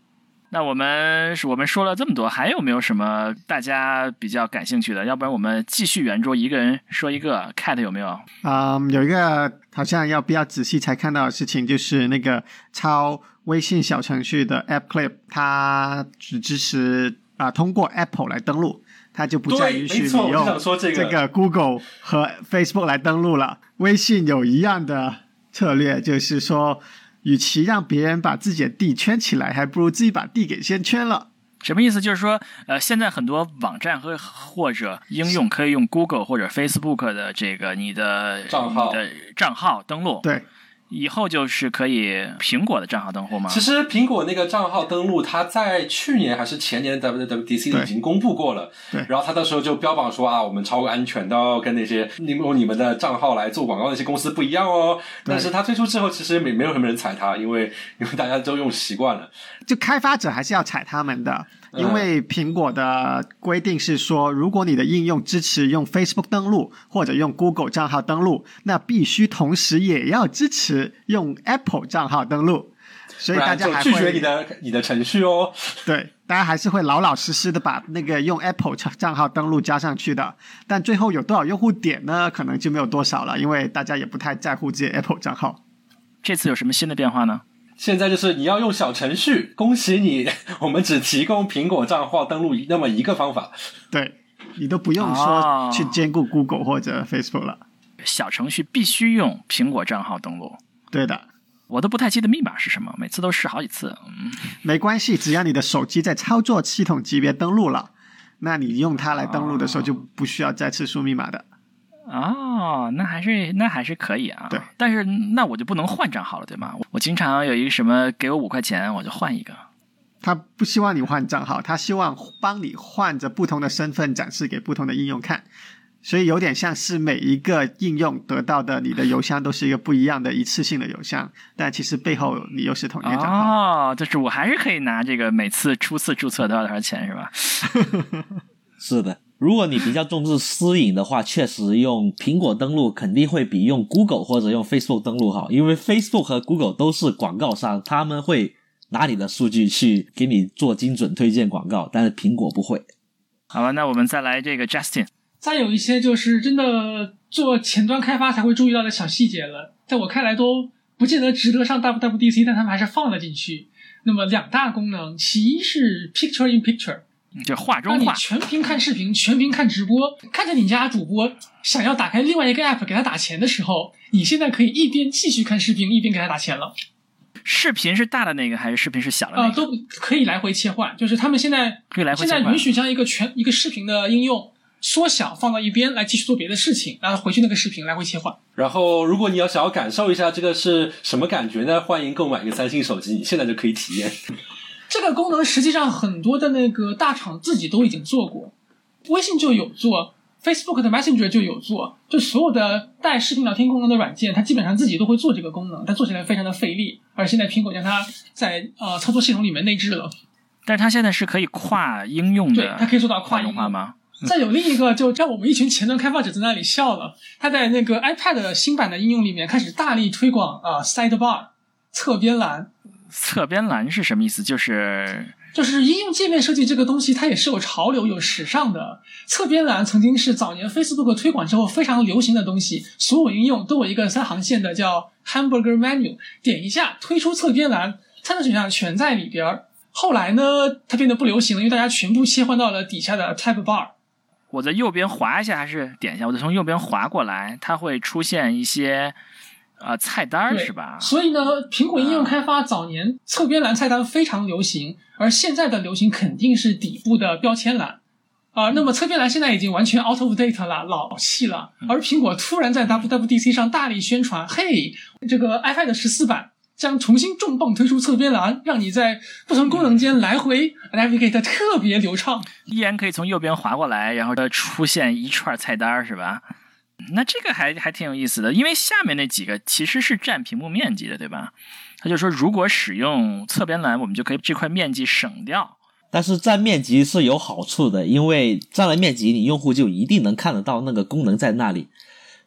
Speaker 5: 那我们我们说了这么多，还有没有什么大家比较感兴趣的？要不然我们继续圆桌，一个人说一个。Cat 有没有？
Speaker 6: 啊，有一个好像要比较仔细才看到的事情，就是那个抄微信小程序的 App Clip，它只支持啊通过 Apple 来登录，它就不再允许你用这个 Google 和 Facebook 来登录了。微信有一样的策略，就是说。与其让别人把自己的地圈起来，还不如自己把地给先圈了。
Speaker 5: 什么意思？就是说，呃，现在很多网站和或者应用可以用 Google 或者 Facebook 的这个你的
Speaker 3: 账号
Speaker 5: 的账号登录。
Speaker 6: 对。
Speaker 5: 以后就是可以苹果的账号登录吗？
Speaker 3: 其实苹果那个账号登录，它在去年还是前年 WWDC 已经公布过了。
Speaker 6: 对。
Speaker 3: 然后他到时候就标榜说啊，我们超安全的，跟那些用你们的账号来做广告那些公司不一样哦。但是他推出之后，其实没没有什么人踩他，因为因为大家都用习惯了。
Speaker 6: 就开发者还是要踩他们的。因为苹果的规定是说，如果你的应用支持用 Facebook 登录或者用 Google 账号登录，那必须同时也要支持用 Apple 账号登录。所以大家还
Speaker 3: 会拒绝你的你的程序哦。
Speaker 6: 对，大家还是会老老实实的把那个用 Apple 账号登录加上去的。但最后有多少用户点呢？可能就没有多少了，因为大家也不太在乎这些 Apple 账号。
Speaker 5: 这次有什么新的变化呢？
Speaker 3: 现在就是你要用小程序，恭喜你，我们只提供苹果账号登录那么一个方法。
Speaker 6: 对，你都不用说去兼顾 Google 或者 Facebook 了。
Speaker 5: 小程序必须用苹果账号登录。
Speaker 6: 对的，
Speaker 5: 我都不太记得密码是什么，每次都试好几次。嗯，
Speaker 6: 没关系，只要你的手机在操作系统级别登录了，那你用它来登录的时候就不需要再次输密码的。
Speaker 5: 哦，那还是那还是可以啊。
Speaker 6: 对，
Speaker 5: 但是那我就不能换账号了，对吗？我经常有一个什么给我五块钱，我就换一个。
Speaker 6: 他不希望你换账号，他希望帮你换着不同的身份展示给不同的应用看，所以有点像是每一个应用得到的你的邮箱都是一个不一样的一次性的邮箱，但其实背后你又是同一个账号。
Speaker 5: 哦，就是我还是可以拿这个每次初次注册都要多少钱是吧？
Speaker 4: 是的。如果你比较重视私隐的话，确实用苹果登录肯定会比用 Google 或者用 Facebook 登录好，因为 Facebook 和 Google 都是广告商，他们会拿你的数据去给你做精准推荐广告，但是苹果不会。
Speaker 5: 好吧，那我们再来这个 Justin。
Speaker 2: 再有一些就是真的做前端开发才会注意到的小细节了，在我看来都不见得值得上 WWDC，但他们还是放了进去。那么两大功能，其一是 Picture in Picture，
Speaker 5: 就画
Speaker 2: 让你
Speaker 5: 中画，
Speaker 2: 全屏看视频，全屏看直播，看着你家主播想要打开另外一个 app 给他打钱的时候，你现在可以一边继续看视频，一边给他打钱了。
Speaker 5: 视频是大的那个还是视频是小的
Speaker 2: 啊、
Speaker 5: 那个？
Speaker 2: 都可以来回切换，就是他们现在
Speaker 5: 可以来回切换
Speaker 2: 现在允。许将一个全一个视频的应用缩小放到一边来继续做别的事情，然后回去那个视频来回切换。
Speaker 3: 然后，如果你要想要感受一下这个是什么感觉呢？欢迎购买一个三星手机，你现在就可以体验。
Speaker 2: 这个功能实际上很多的那个大厂自己都已经做过，微信就有做，Facebook 的 Messenger 就有做，就所有的带视频聊天功能的软件，它基本上自己都会做这个功能，但做起来非常的费力。而现在苹果将它在呃操作系统里面内置了，
Speaker 5: 但是它现在是可以跨应用
Speaker 2: 对，
Speaker 5: 的
Speaker 2: 它可以做到跨应用。
Speaker 5: 吗？
Speaker 2: 再有另一个，就让我们一群前端开发者在那里笑了。他在那个 iPad 新版的应用里面开始大力推广啊、Sidebar 侧边栏，
Speaker 5: 侧边栏是什么意思？就是
Speaker 2: 就是应用界面设计这个东西，它也是有潮流、有时尚的。侧边栏曾经是早年 Facebook 推广之后非常流行的东西，所有应用都有一个三行线的叫 Hamburger Menu，点一下推出侧边栏，三个选项全在里边儿。后来呢，它变得不流行了，因为大家全部切换到了底下的 Tab Bar。
Speaker 5: 我在右边滑一下还是点一下？我再从右边滑过来，它会出现一些呃菜单儿是吧？
Speaker 2: 所以呢，苹果应用开发早年侧边栏菜单非常流行，而现在的流行肯定是底部的标签栏。啊、那么侧边栏现在已经完全 out of date 了，老气了。而苹果突然在 WWDC 上大力宣传，嘿，这个 iPad 十四版将重新重磅推出侧边栏，让你在不同功能间来回 navigate 特别流畅。
Speaker 5: 依然可以从右边滑过来，然后它出现一串菜单儿是吧？那这个还还挺有意思的，因为下面那几个其实是占屏幕面积的，对吧？他就说，如果使用侧边栏，我们就可以这块面积省掉。
Speaker 4: 但是占面积是有好处的，因为占了面积，你用户就一定能看得到那个功能在那里。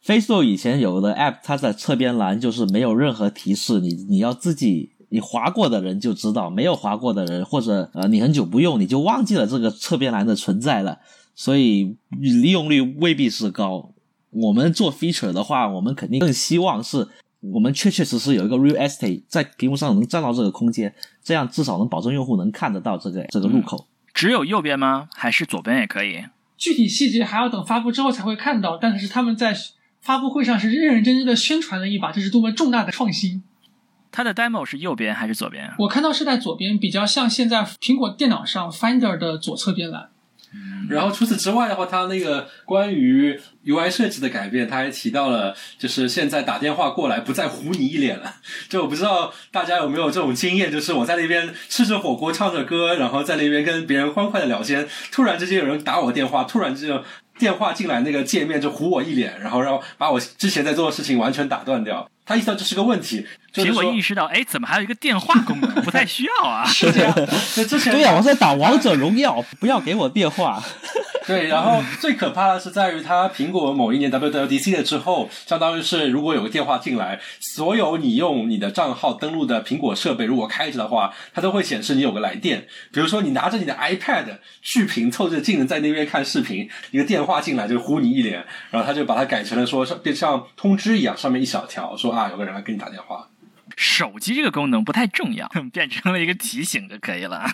Speaker 4: Facebook 以前有的 App，它在侧边栏就是没有任何提示，你你要自己你划过的人就知道，没有划过的人或者呃你很久不用，你就忘记了这个侧边栏的存在了，所以利用率未必是高。我们做 feature 的话，我们肯定更希望是我们确确实实有一个 real estate 在屏幕上能占到这个空间，这样至少能保证用户能看得到这个这个入口。
Speaker 5: 只有右边吗？还是左边也可以？
Speaker 2: 具体细节还要等发布之后才会看到，但是他们在发布会上是认认真真的宣传了一把，这是多么重大的创新。
Speaker 5: 它的 demo 是右边还是左边？
Speaker 2: 我看到是在左边，比较像现在苹果电脑上 Finder 的左侧边栏。
Speaker 3: 然后除此之外的话，它那个关于 UI 设计的改变，它还提到了，就是现在打电话过来不再糊你一脸了。就我不知道大家有没有这种经验，就是我在那边吃着火锅，唱着歌，然后在那边跟别人欢快的聊天，突然之间有人打我电话，突然之间电话进来那个界面就糊我一脸，然后让把我之前在做的事情完全打断掉。他意识到这是个问题，
Speaker 5: 结果意识到，哎，怎么还有一个电话功能？不太需要啊。
Speaker 2: 是这样，
Speaker 3: 就之前
Speaker 4: 对呀、我在打王者荣耀，不要给我电话。
Speaker 3: 对，然后最可怕的是在于它苹果某一年 WWDC 了之后，相当于是如果有个电话进来，所有你用你的账号登录的苹果设备如果开着的话，它都会显示你有个来电。比如说你拿着你的 iPad 巨屏凑着镜子在那边看视频，一个电话进来就呼你一脸，然后他就把它改成了说变像通知一样，上面一小条说啊有个人来给你打电话。
Speaker 5: 手机这个功能不太重要，变成了一个提醒就可以了。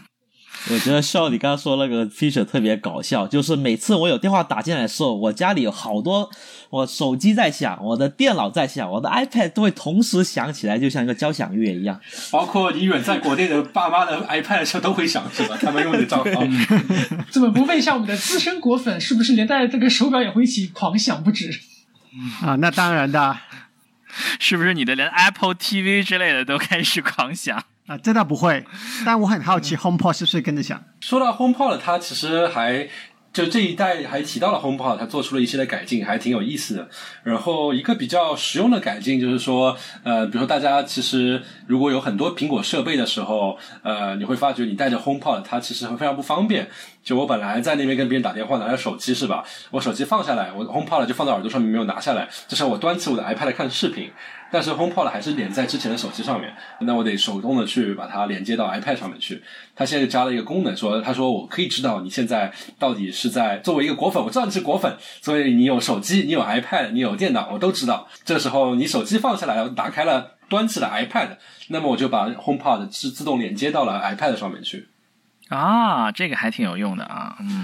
Speaker 4: 我觉得笑你刚刚说那个 feature 特别搞笑，就是每次我有电话打进来的时候，我家里有好多，我手机在响，我的电脑在响，我的 iPad 都会同时响起来，就像一个交响乐一样。
Speaker 3: 包括你远在国内的 爸妈的 iPad 上都会响是吧？他们用的账号。
Speaker 2: 怎么不问一下我们的资深果粉，是不是连带这个手表也会一起狂响不止？
Speaker 6: 啊，那当然的啊，
Speaker 5: 是不是你的连 Apple TV 之类的都开始狂响？
Speaker 6: 这倒不会，但我很好奇 HomePod 是不是跟着响？
Speaker 3: 说到 HomePod，它其实还就这一代还提到了 HomePod，它做出了一些的改进，还挺有意思的。然后一个比较实用的改进就是说，呃，比如说大家其实如果有很多苹果设备的时候，呃，你会发觉你带着 HomePod，它其实会非常不方便。就我本来在那边跟别人打电话，拿着手机是吧？我手机放下来，我 HomePod 就放在耳朵上面没有拿下来，这时候我端起我的 iPad 看视频，但是 HomePod 还是连在之前的手机上面，那我得手动的去把它连接到 iPad 上面去。它现在加了一个功能，说他说我可以知道你现在到底是在作为一个果粉，我知道你是果粉，所以你有手机，你有 iPad，你有电脑，我都知道。这时候你手机放下来，打开了，端起了 iPad，那么我就把 HomePod 自自动连接到了 iPad 上面去。
Speaker 5: 啊，这个还挺有用的啊，嗯。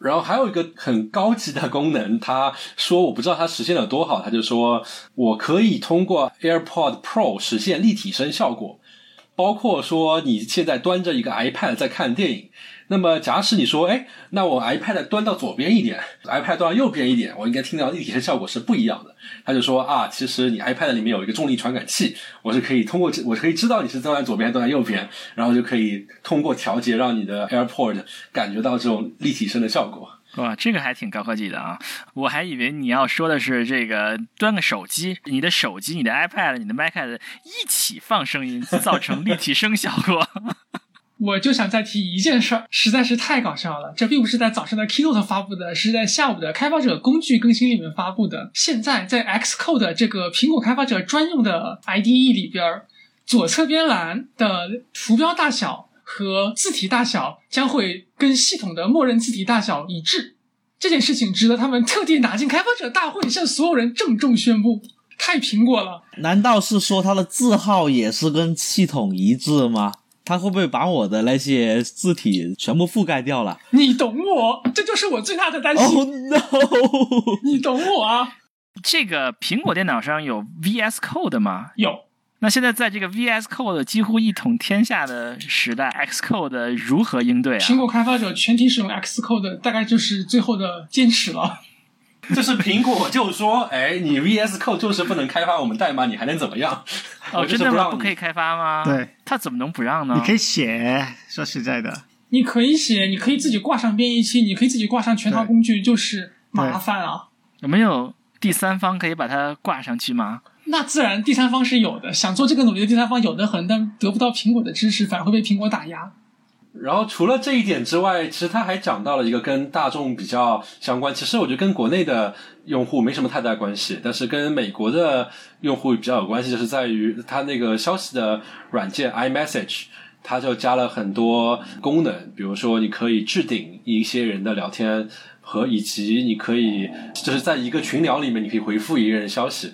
Speaker 3: 然后还有一个很高级的功能，他说我不知道他实现了多好，他就说我可以通过 AirPod Pro 实现立体声效果，包括说你现在端着一个 iPad 在看电影。那么，假使你说，哎，那我 iPad 端到左边一点，iPad 端到右边一点，我应该听到立体声效果是不一样的。他就说啊，其实你 iPad 里面有一个重力传感器，我是可以通过，我可以知道你是端在左边，端在右边，然后就可以通过调节让你的 AirPod 感觉到这种立体声的效果。
Speaker 5: 哇，这个还挺高科技的啊！我还以为你要说的是这个端个手机，你的手机、你的 iPad、你的 Mac 一起放声音，造成立体声效果。
Speaker 2: 我就想再提一件事儿，实在是太搞笑了。这并不是在早上的 Keynote 发布的，是在下午的开发者工具更新里面发布的。现在在 Xcode 这个苹果开发者专用的 IDE 里边，左侧边栏的图标大小和字体大小将会跟系统的默认字体大小一致。这件事情值得他们特地拿进开发者大会向所有人郑重宣布。太苹果了！
Speaker 4: 难道是说它的字号也是跟系统一致吗？它会不会把我的那些字体全部覆盖掉了？
Speaker 2: 你懂我，这就是我最大的担心。
Speaker 4: Oh no！
Speaker 2: 你懂我啊？
Speaker 5: 这个苹果电脑上有 VS Code 吗？
Speaker 2: 有。
Speaker 5: 那现在在这个 VS Code 几乎一统天下的时代，Xcode 如何应对啊？
Speaker 2: 苹果开发者全体使用 Xcode，大概就是最后的坚持了。
Speaker 3: 就是苹果就说：“哎，你 VS Code 就是不能开发我们代码，你还能怎么样？”
Speaker 5: 哦，真的吗？不可以开发吗？
Speaker 6: 对，
Speaker 5: 他怎么能不让呢？
Speaker 6: 你可以写，说实在的，
Speaker 2: 你可以写，你可以自己挂上编译器，你可以自己挂上全套工具，就是麻烦啊。
Speaker 5: 有没有第三方可以把它挂上去吗？
Speaker 2: 那自然，第三方是有的。想做这个努力的第三方有的很，但得不到苹果的支持，反而会被苹果打压。
Speaker 3: 然后除了这一点之外，其实他还讲到了一个跟大众比较相关。其实我觉得跟国内的用户没什么太大关系，但是跟美国的用户比较有关系，就是在于他那个消息的软件 iMessage，它就加了很多功能，比如说你可以置顶一些人的聊天，和以及你可以就是在一个群聊里面，你可以回复一个人消息。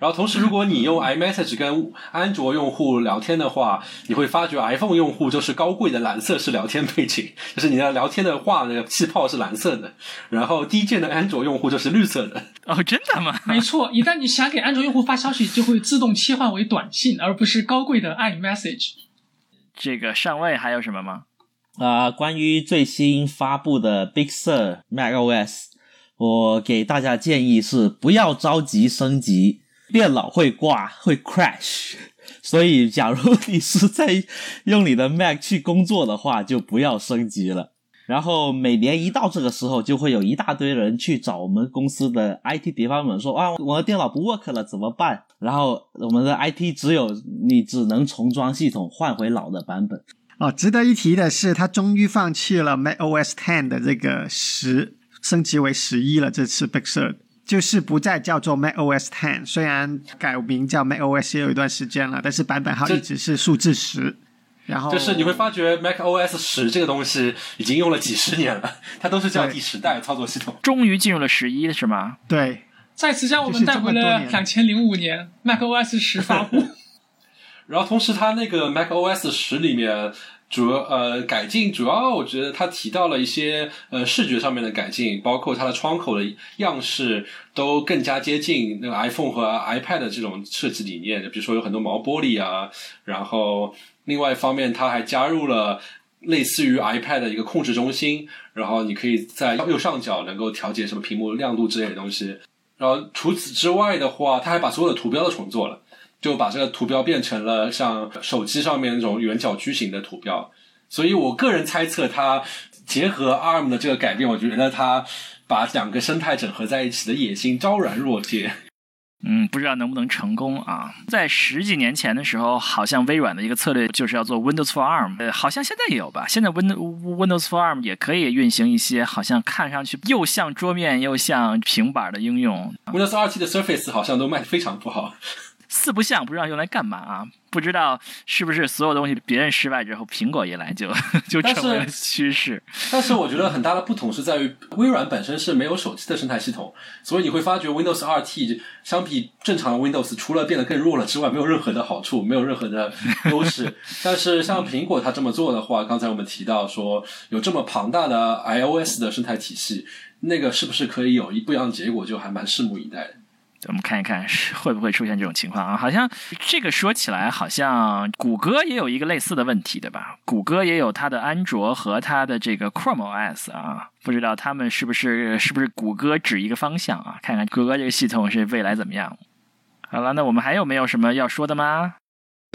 Speaker 3: 然后同时，如果你用 iMessage 跟安卓用户聊天的话，你会发觉 iPhone 用户就是高贵的蓝色是聊天背景，就是你的聊天的话那个气泡是蓝色的，然后低贱的安卓用户就是绿色的。
Speaker 5: 哦，真的吗？
Speaker 2: 没错，一旦你想给安卓用户发消息，就会自动切换为短信，而不是高贵的 iMessage。
Speaker 5: 这个上位还有什么吗？
Speaker 4: 啊，关于最新发布的 Big Sur macOS，我给大家建议是不要着急升级。电脑会挂，会 crash，所以假如你是在用你的 Mac 去工作的话，就不要升级了。然后每年一到这个时候，就会有一大堆人去找我们公司的 IT department 说啊，我的电脑不 work 了，怎么办？然后我们的 IT 只有你只能重装系统，换回老的版本。
Speaker 6: 哦，值得一提的是，他终于放弃了 macOS Ten 的这个十，升级为十一了。这次 Big Sur。就是不再叫做 macOS Ten，虽然改名叫 macOS 也有一段时间了，但是版本号一直是数字十。然后
Speaker 3: 就是你会发觉 macOS 十这个东西已经用了几十年了，它都是叫第十代操作系统。
Speaker 5: 终于进入了十一是吗？
Speaker 6: 对，
Speaker 2: 再次将我们带回了两千零五年 macOS 十发布。
Speaker 3: 然后同时，它那个 macOS 十里面。主要呃改进，主要我觉得他提到了一些呃视觉上面的改进，包括它的窗口的样式都更加接近那个 iPhone 和 iPad 的这种设计理念，比如说有很多毛玻璃啊，然后另外一方面，它还加入了类似于 iPad 的一个控制中心，然后你可以在右上角能够调节什么屏幕亮度之类的东西，然后除此之外的话，它还把所有的图标都重做了。就把这个图标变成了像手机上面那种圆角矩形的图标，所以我个人猜测，它结合 ARM 的这个改变，我觉得它把两个生态整合在一起的野心昭然若揭。
Speaker 5: 嗯，不知道能不能成功啊？在十几年前的时候，好像微软的一个策略就是要做 Windows for ARM，呃，好像现在也有吧？现在 Windows Windows for ARM 也可以运行一些好像看上去又像桌面又像平板的应用。
Speaker 3: Windows 二七的 Surface 好像都卖的非常不好。
Speaker 5: 四不像不知道用来干嘛啊？不知道是不是所有东西别人失败之后，苹果一来就 就成为了趋势。
Speaker 3: 但是我觉得很大的不同是在于，微软本身是没有手机的生态系统，所以你会发觉 Windows RT 相比正常的 Windows，除了变得更弱了之外，没有任何的好处，没有任何的优势。但是像苹果它这么做的话，刚才我们提到说有这么庞大的 iOS 的生态体系，那个是不是可以有一不一样的结果，就还蛮拭目以待的。
Speaker 5: 我们看一看是会不会出现这种情况啊？好像这个说起来，好像谷歌也有一个类似的问题，对吧？谷歌也有它的安卓和它的这个 Chrome OS 啊，不知道他们是不是是不是谷歌指一个方向啊？看看谷歌这个系统是未来怎么样？好了，那我们还有没有什么要说的吗？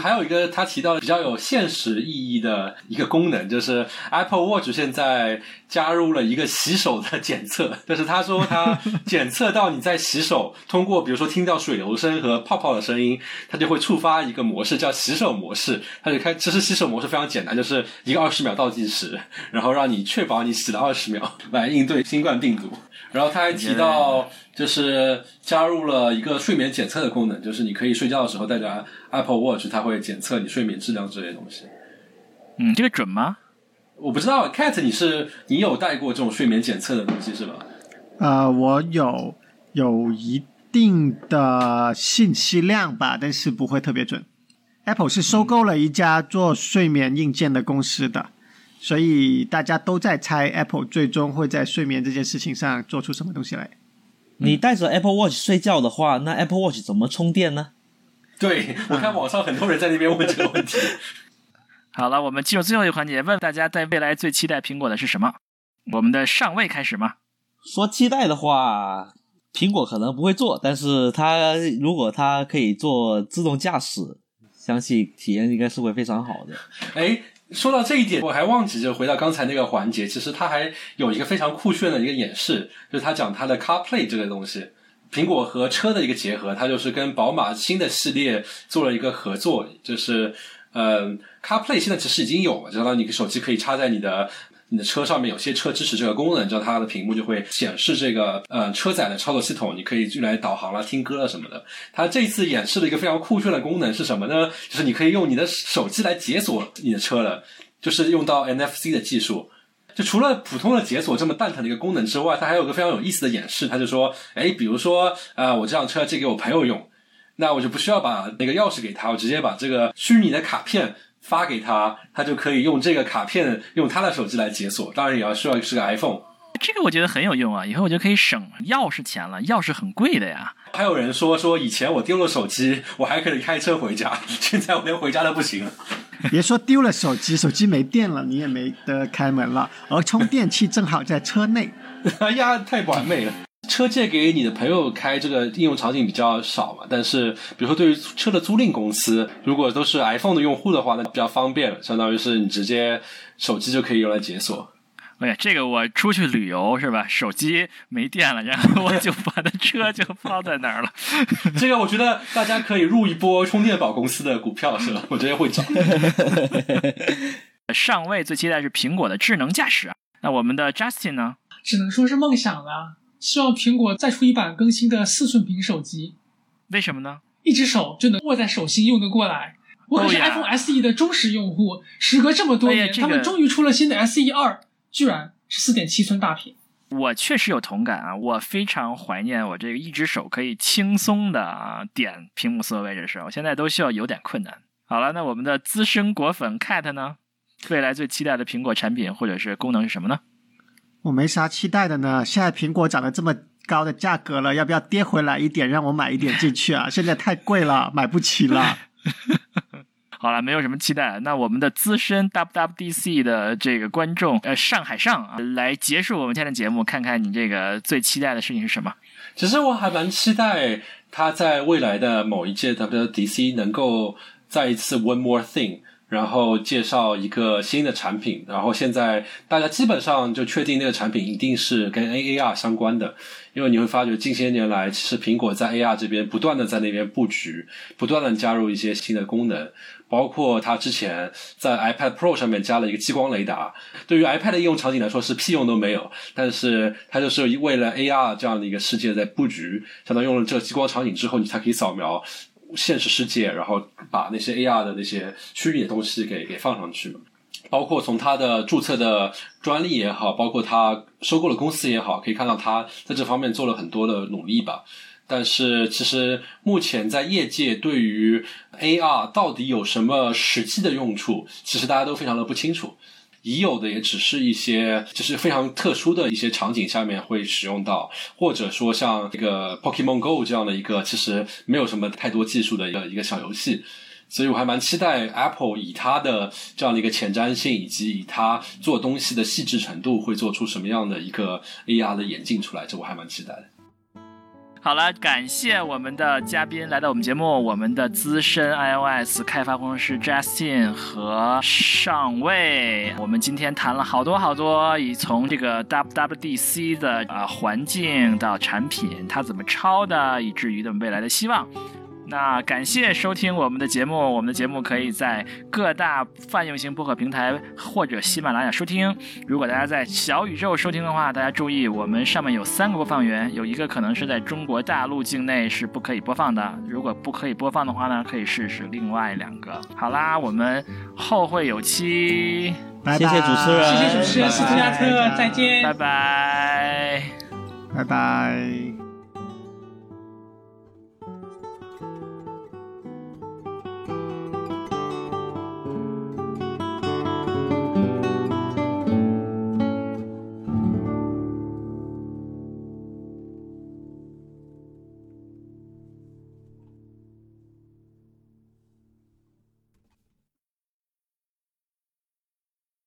Speaker 3: 还有一个他提到比较有现实意义的一个功能，就是 Apple Watch 现在加入了一个洗手的检测，就是他说他检测到你在洗手，通过比如说听到水流声和泡泡的声音，它就会触发一个模式叫洗手模式，它就开。其实洗手模式非常简单，就是一个二十秒倒计时，然后让你确保你洗了二十秒来应对新冠病毒。然后他还提到，就是加入了一个睡眠检测的功能，就是你可以睡觉的时候带着 Apple Watch，它会检测你睡眠质量之类的东西。
Speaker 5: 嗯，这个准吗？
Speaker 3: 我不知道，Cat，你是你有带过这种睡眠检测的东西是吧？
Speaker 6: 呃，我有有一定的信息量吧，但是不会特别准。Apple 是收购了一家做睡眠硬件的公司的。所以大家都在猜 Apple 最终会在睡眠这件事情上做出什么东西来。
Speaker 4: 你带着 Apple Watch 睡觉的话，那 Apple Watch 怎么充电呢？
Speaker 3: 对我看网上很多人在那边问这个问题。
Speaker 5: 好了，我们进入最后一个环节，问大家在未来最期待苹果的是什么？我们的上位开始吗？
Speaker 4: 说期待的话，苹果可能不会做，但是它如果它可以做自动驾驶，相信体验应该是会非常好的。
Speaker 3: 哎。说到这一点，我还忘记就回到刚才那个环节，其实它还有一个非常酷炫的一个演示，就是他讲他的 CarPlay 这个东西，苹果和车的一个结合，它就是跟宝马新的系列做了一个合作，就是嗯，CarPlay 现在其实已经有了，就相当于你手机可以插在你的。你的车上面有些车支持这个功能，之后它的屏幕就会显示这个呃车载的操作系统，你可以用来导航了、听歌了什么的。它这次演示了一个非常酷炫的功能是什么呢？就是你可以用你的手机来解锁你的车了，就是用到 NFC 的技术。就除了普通的解锁这么蛋疼的一个功能之外，它还有个非常有意思的演示。它就说，哎，比如说啊，我这辆车借给我朋友用，那我就不需要把那个钥匙给他，我直接把这个虚拟的卡片。发给他，他就可以用这个卡片用他的手机来解锁，当然也要需要是个 iPhone。
Speaker 5: 这个我觉得很有用啊，以后我就可以省钥匙钱了，钥匙很贵的呀。
Speaker 3: 还有人说说以前我丢了手机，我还可以开车回家，现在我连回家都不行了。
Speaker 6: 别说丢了手机，手机没电了，你也没得开门了，而充电器正好在车内。
Speaker 3: 哎呀，太完美了。车借给你的朋友开，这个应用场景比较少嘛。但是，比如说对于车的租赁公司，如果都是 iPhone 的用户的话，那比较方便，相当于是你直接手机就可以用来解锁。
Speaker 5: 哎呀，这个我出去旅游是吧？手机没电了，然后我就把的车就放在那儿了。
Speaker 3: 这个我觉得大家可以入一波充电宝公司的股票是吧？我觉得会涨。
Speaker 5: 上位最期待是苹果的智能驾驶，那我们的 Justin 呢？
Speaker 2: 只能说是梦想了。希望苹果再出一版更新的四寸屏手机，
Speaker 5: 为什么呢？
Speaker 2: 一只手就能握在手心用得过来。我可是 iPhone SE 的忠实用户，时隔这么多年，他们终于出了新的 SE 二，居然是四点七寸大屏。
Speaker 5: 我确实有同感啊，我非常怀念我这个一只手可以轻松的啊点屏幕所有位置的时候，现在都需要有点困难。好了，那我们的资深果粉 Cat 呢？未来最期待的苹果产品或者是功能是什么呢？
Speaker 6: 我没啥期待的呢。现在苹果涨得这么高的价格了，要不要跌回来一点，让我买一点进去啊？现在太贵了，买不起了。
Speaker 5: 好了，没有什么期待。那我们的资深 WWDC 的这个观众，呃，上海上啊，来结束我们今天的节目，看看你这个最期待的事情是什么？
Speaker 3: 其实我还蛮期待他在未来的某一届 WWDC 能够再一次 One More Thing。然后介绍一个新的产品，然后现在大家基本上就确定那个产品一定是跟 AAR 相关的，因为你会发觉近些年来，其实苹果在 AR 这边不断的在那边布局，不断的加入一些新的功能，包括它之前在 iPad Pro 上面加了一个激光雷达，对于 iPad 的应用场景来说是屁用都没有，但是它就是为了 AR 这样的一个世界在布局，相当于用了这个激光场景之后，你才可以扫描。现实世界，然后把那些 AR 的那些虚拟的东西给给放上去嘛。包括从他的注册的专利也好，包括他收购的公司也好，可以看到他在这方面做了很多的努力吧。但是，其实目前在业界对于 AR 到底有什么实际的用处，其实大家都非常的不清楚。已有的也只是一些就是非常特殊的一些场景下面会使用到，或者说像这个 Pokemon Go 这样的一个其实没有什么太多技术的一个一个小游戏。所以我还蛮期待 Apple 以它的这样的一个前瞻性，以及以它做东西的细致程度，会做出什么样的一个 AR 的眼镜出来。这我还蛮期待的。
Speaker 5: 好了，感谢我们的嘉宾来到我们节目，我们的资深 iOS 开发工程师 Justin 和上尉。我们今天谈了好多好多，以从这个 WWDC 的啊环境到产品，它怎么抄的，以至于的未来的希望。那感谢收听我们的节目，我们的节目可以在各大泛用型播客平台或者喜马拉雅收听。如果大家在小宇宙收听的话，大家注意，我们上面有三个播放源，有一个可能是在中国大陆境内是不可以播放的。如果不可以播放的话呢，可以试试另外两个。好啦，我们后会有期，
Speaker 4: 谢谢主持人，
Speaker 2: 谢谢主持人斯图亚特，再见，
Speaker 5: 拜拜，
Speaker 6: 拜拜。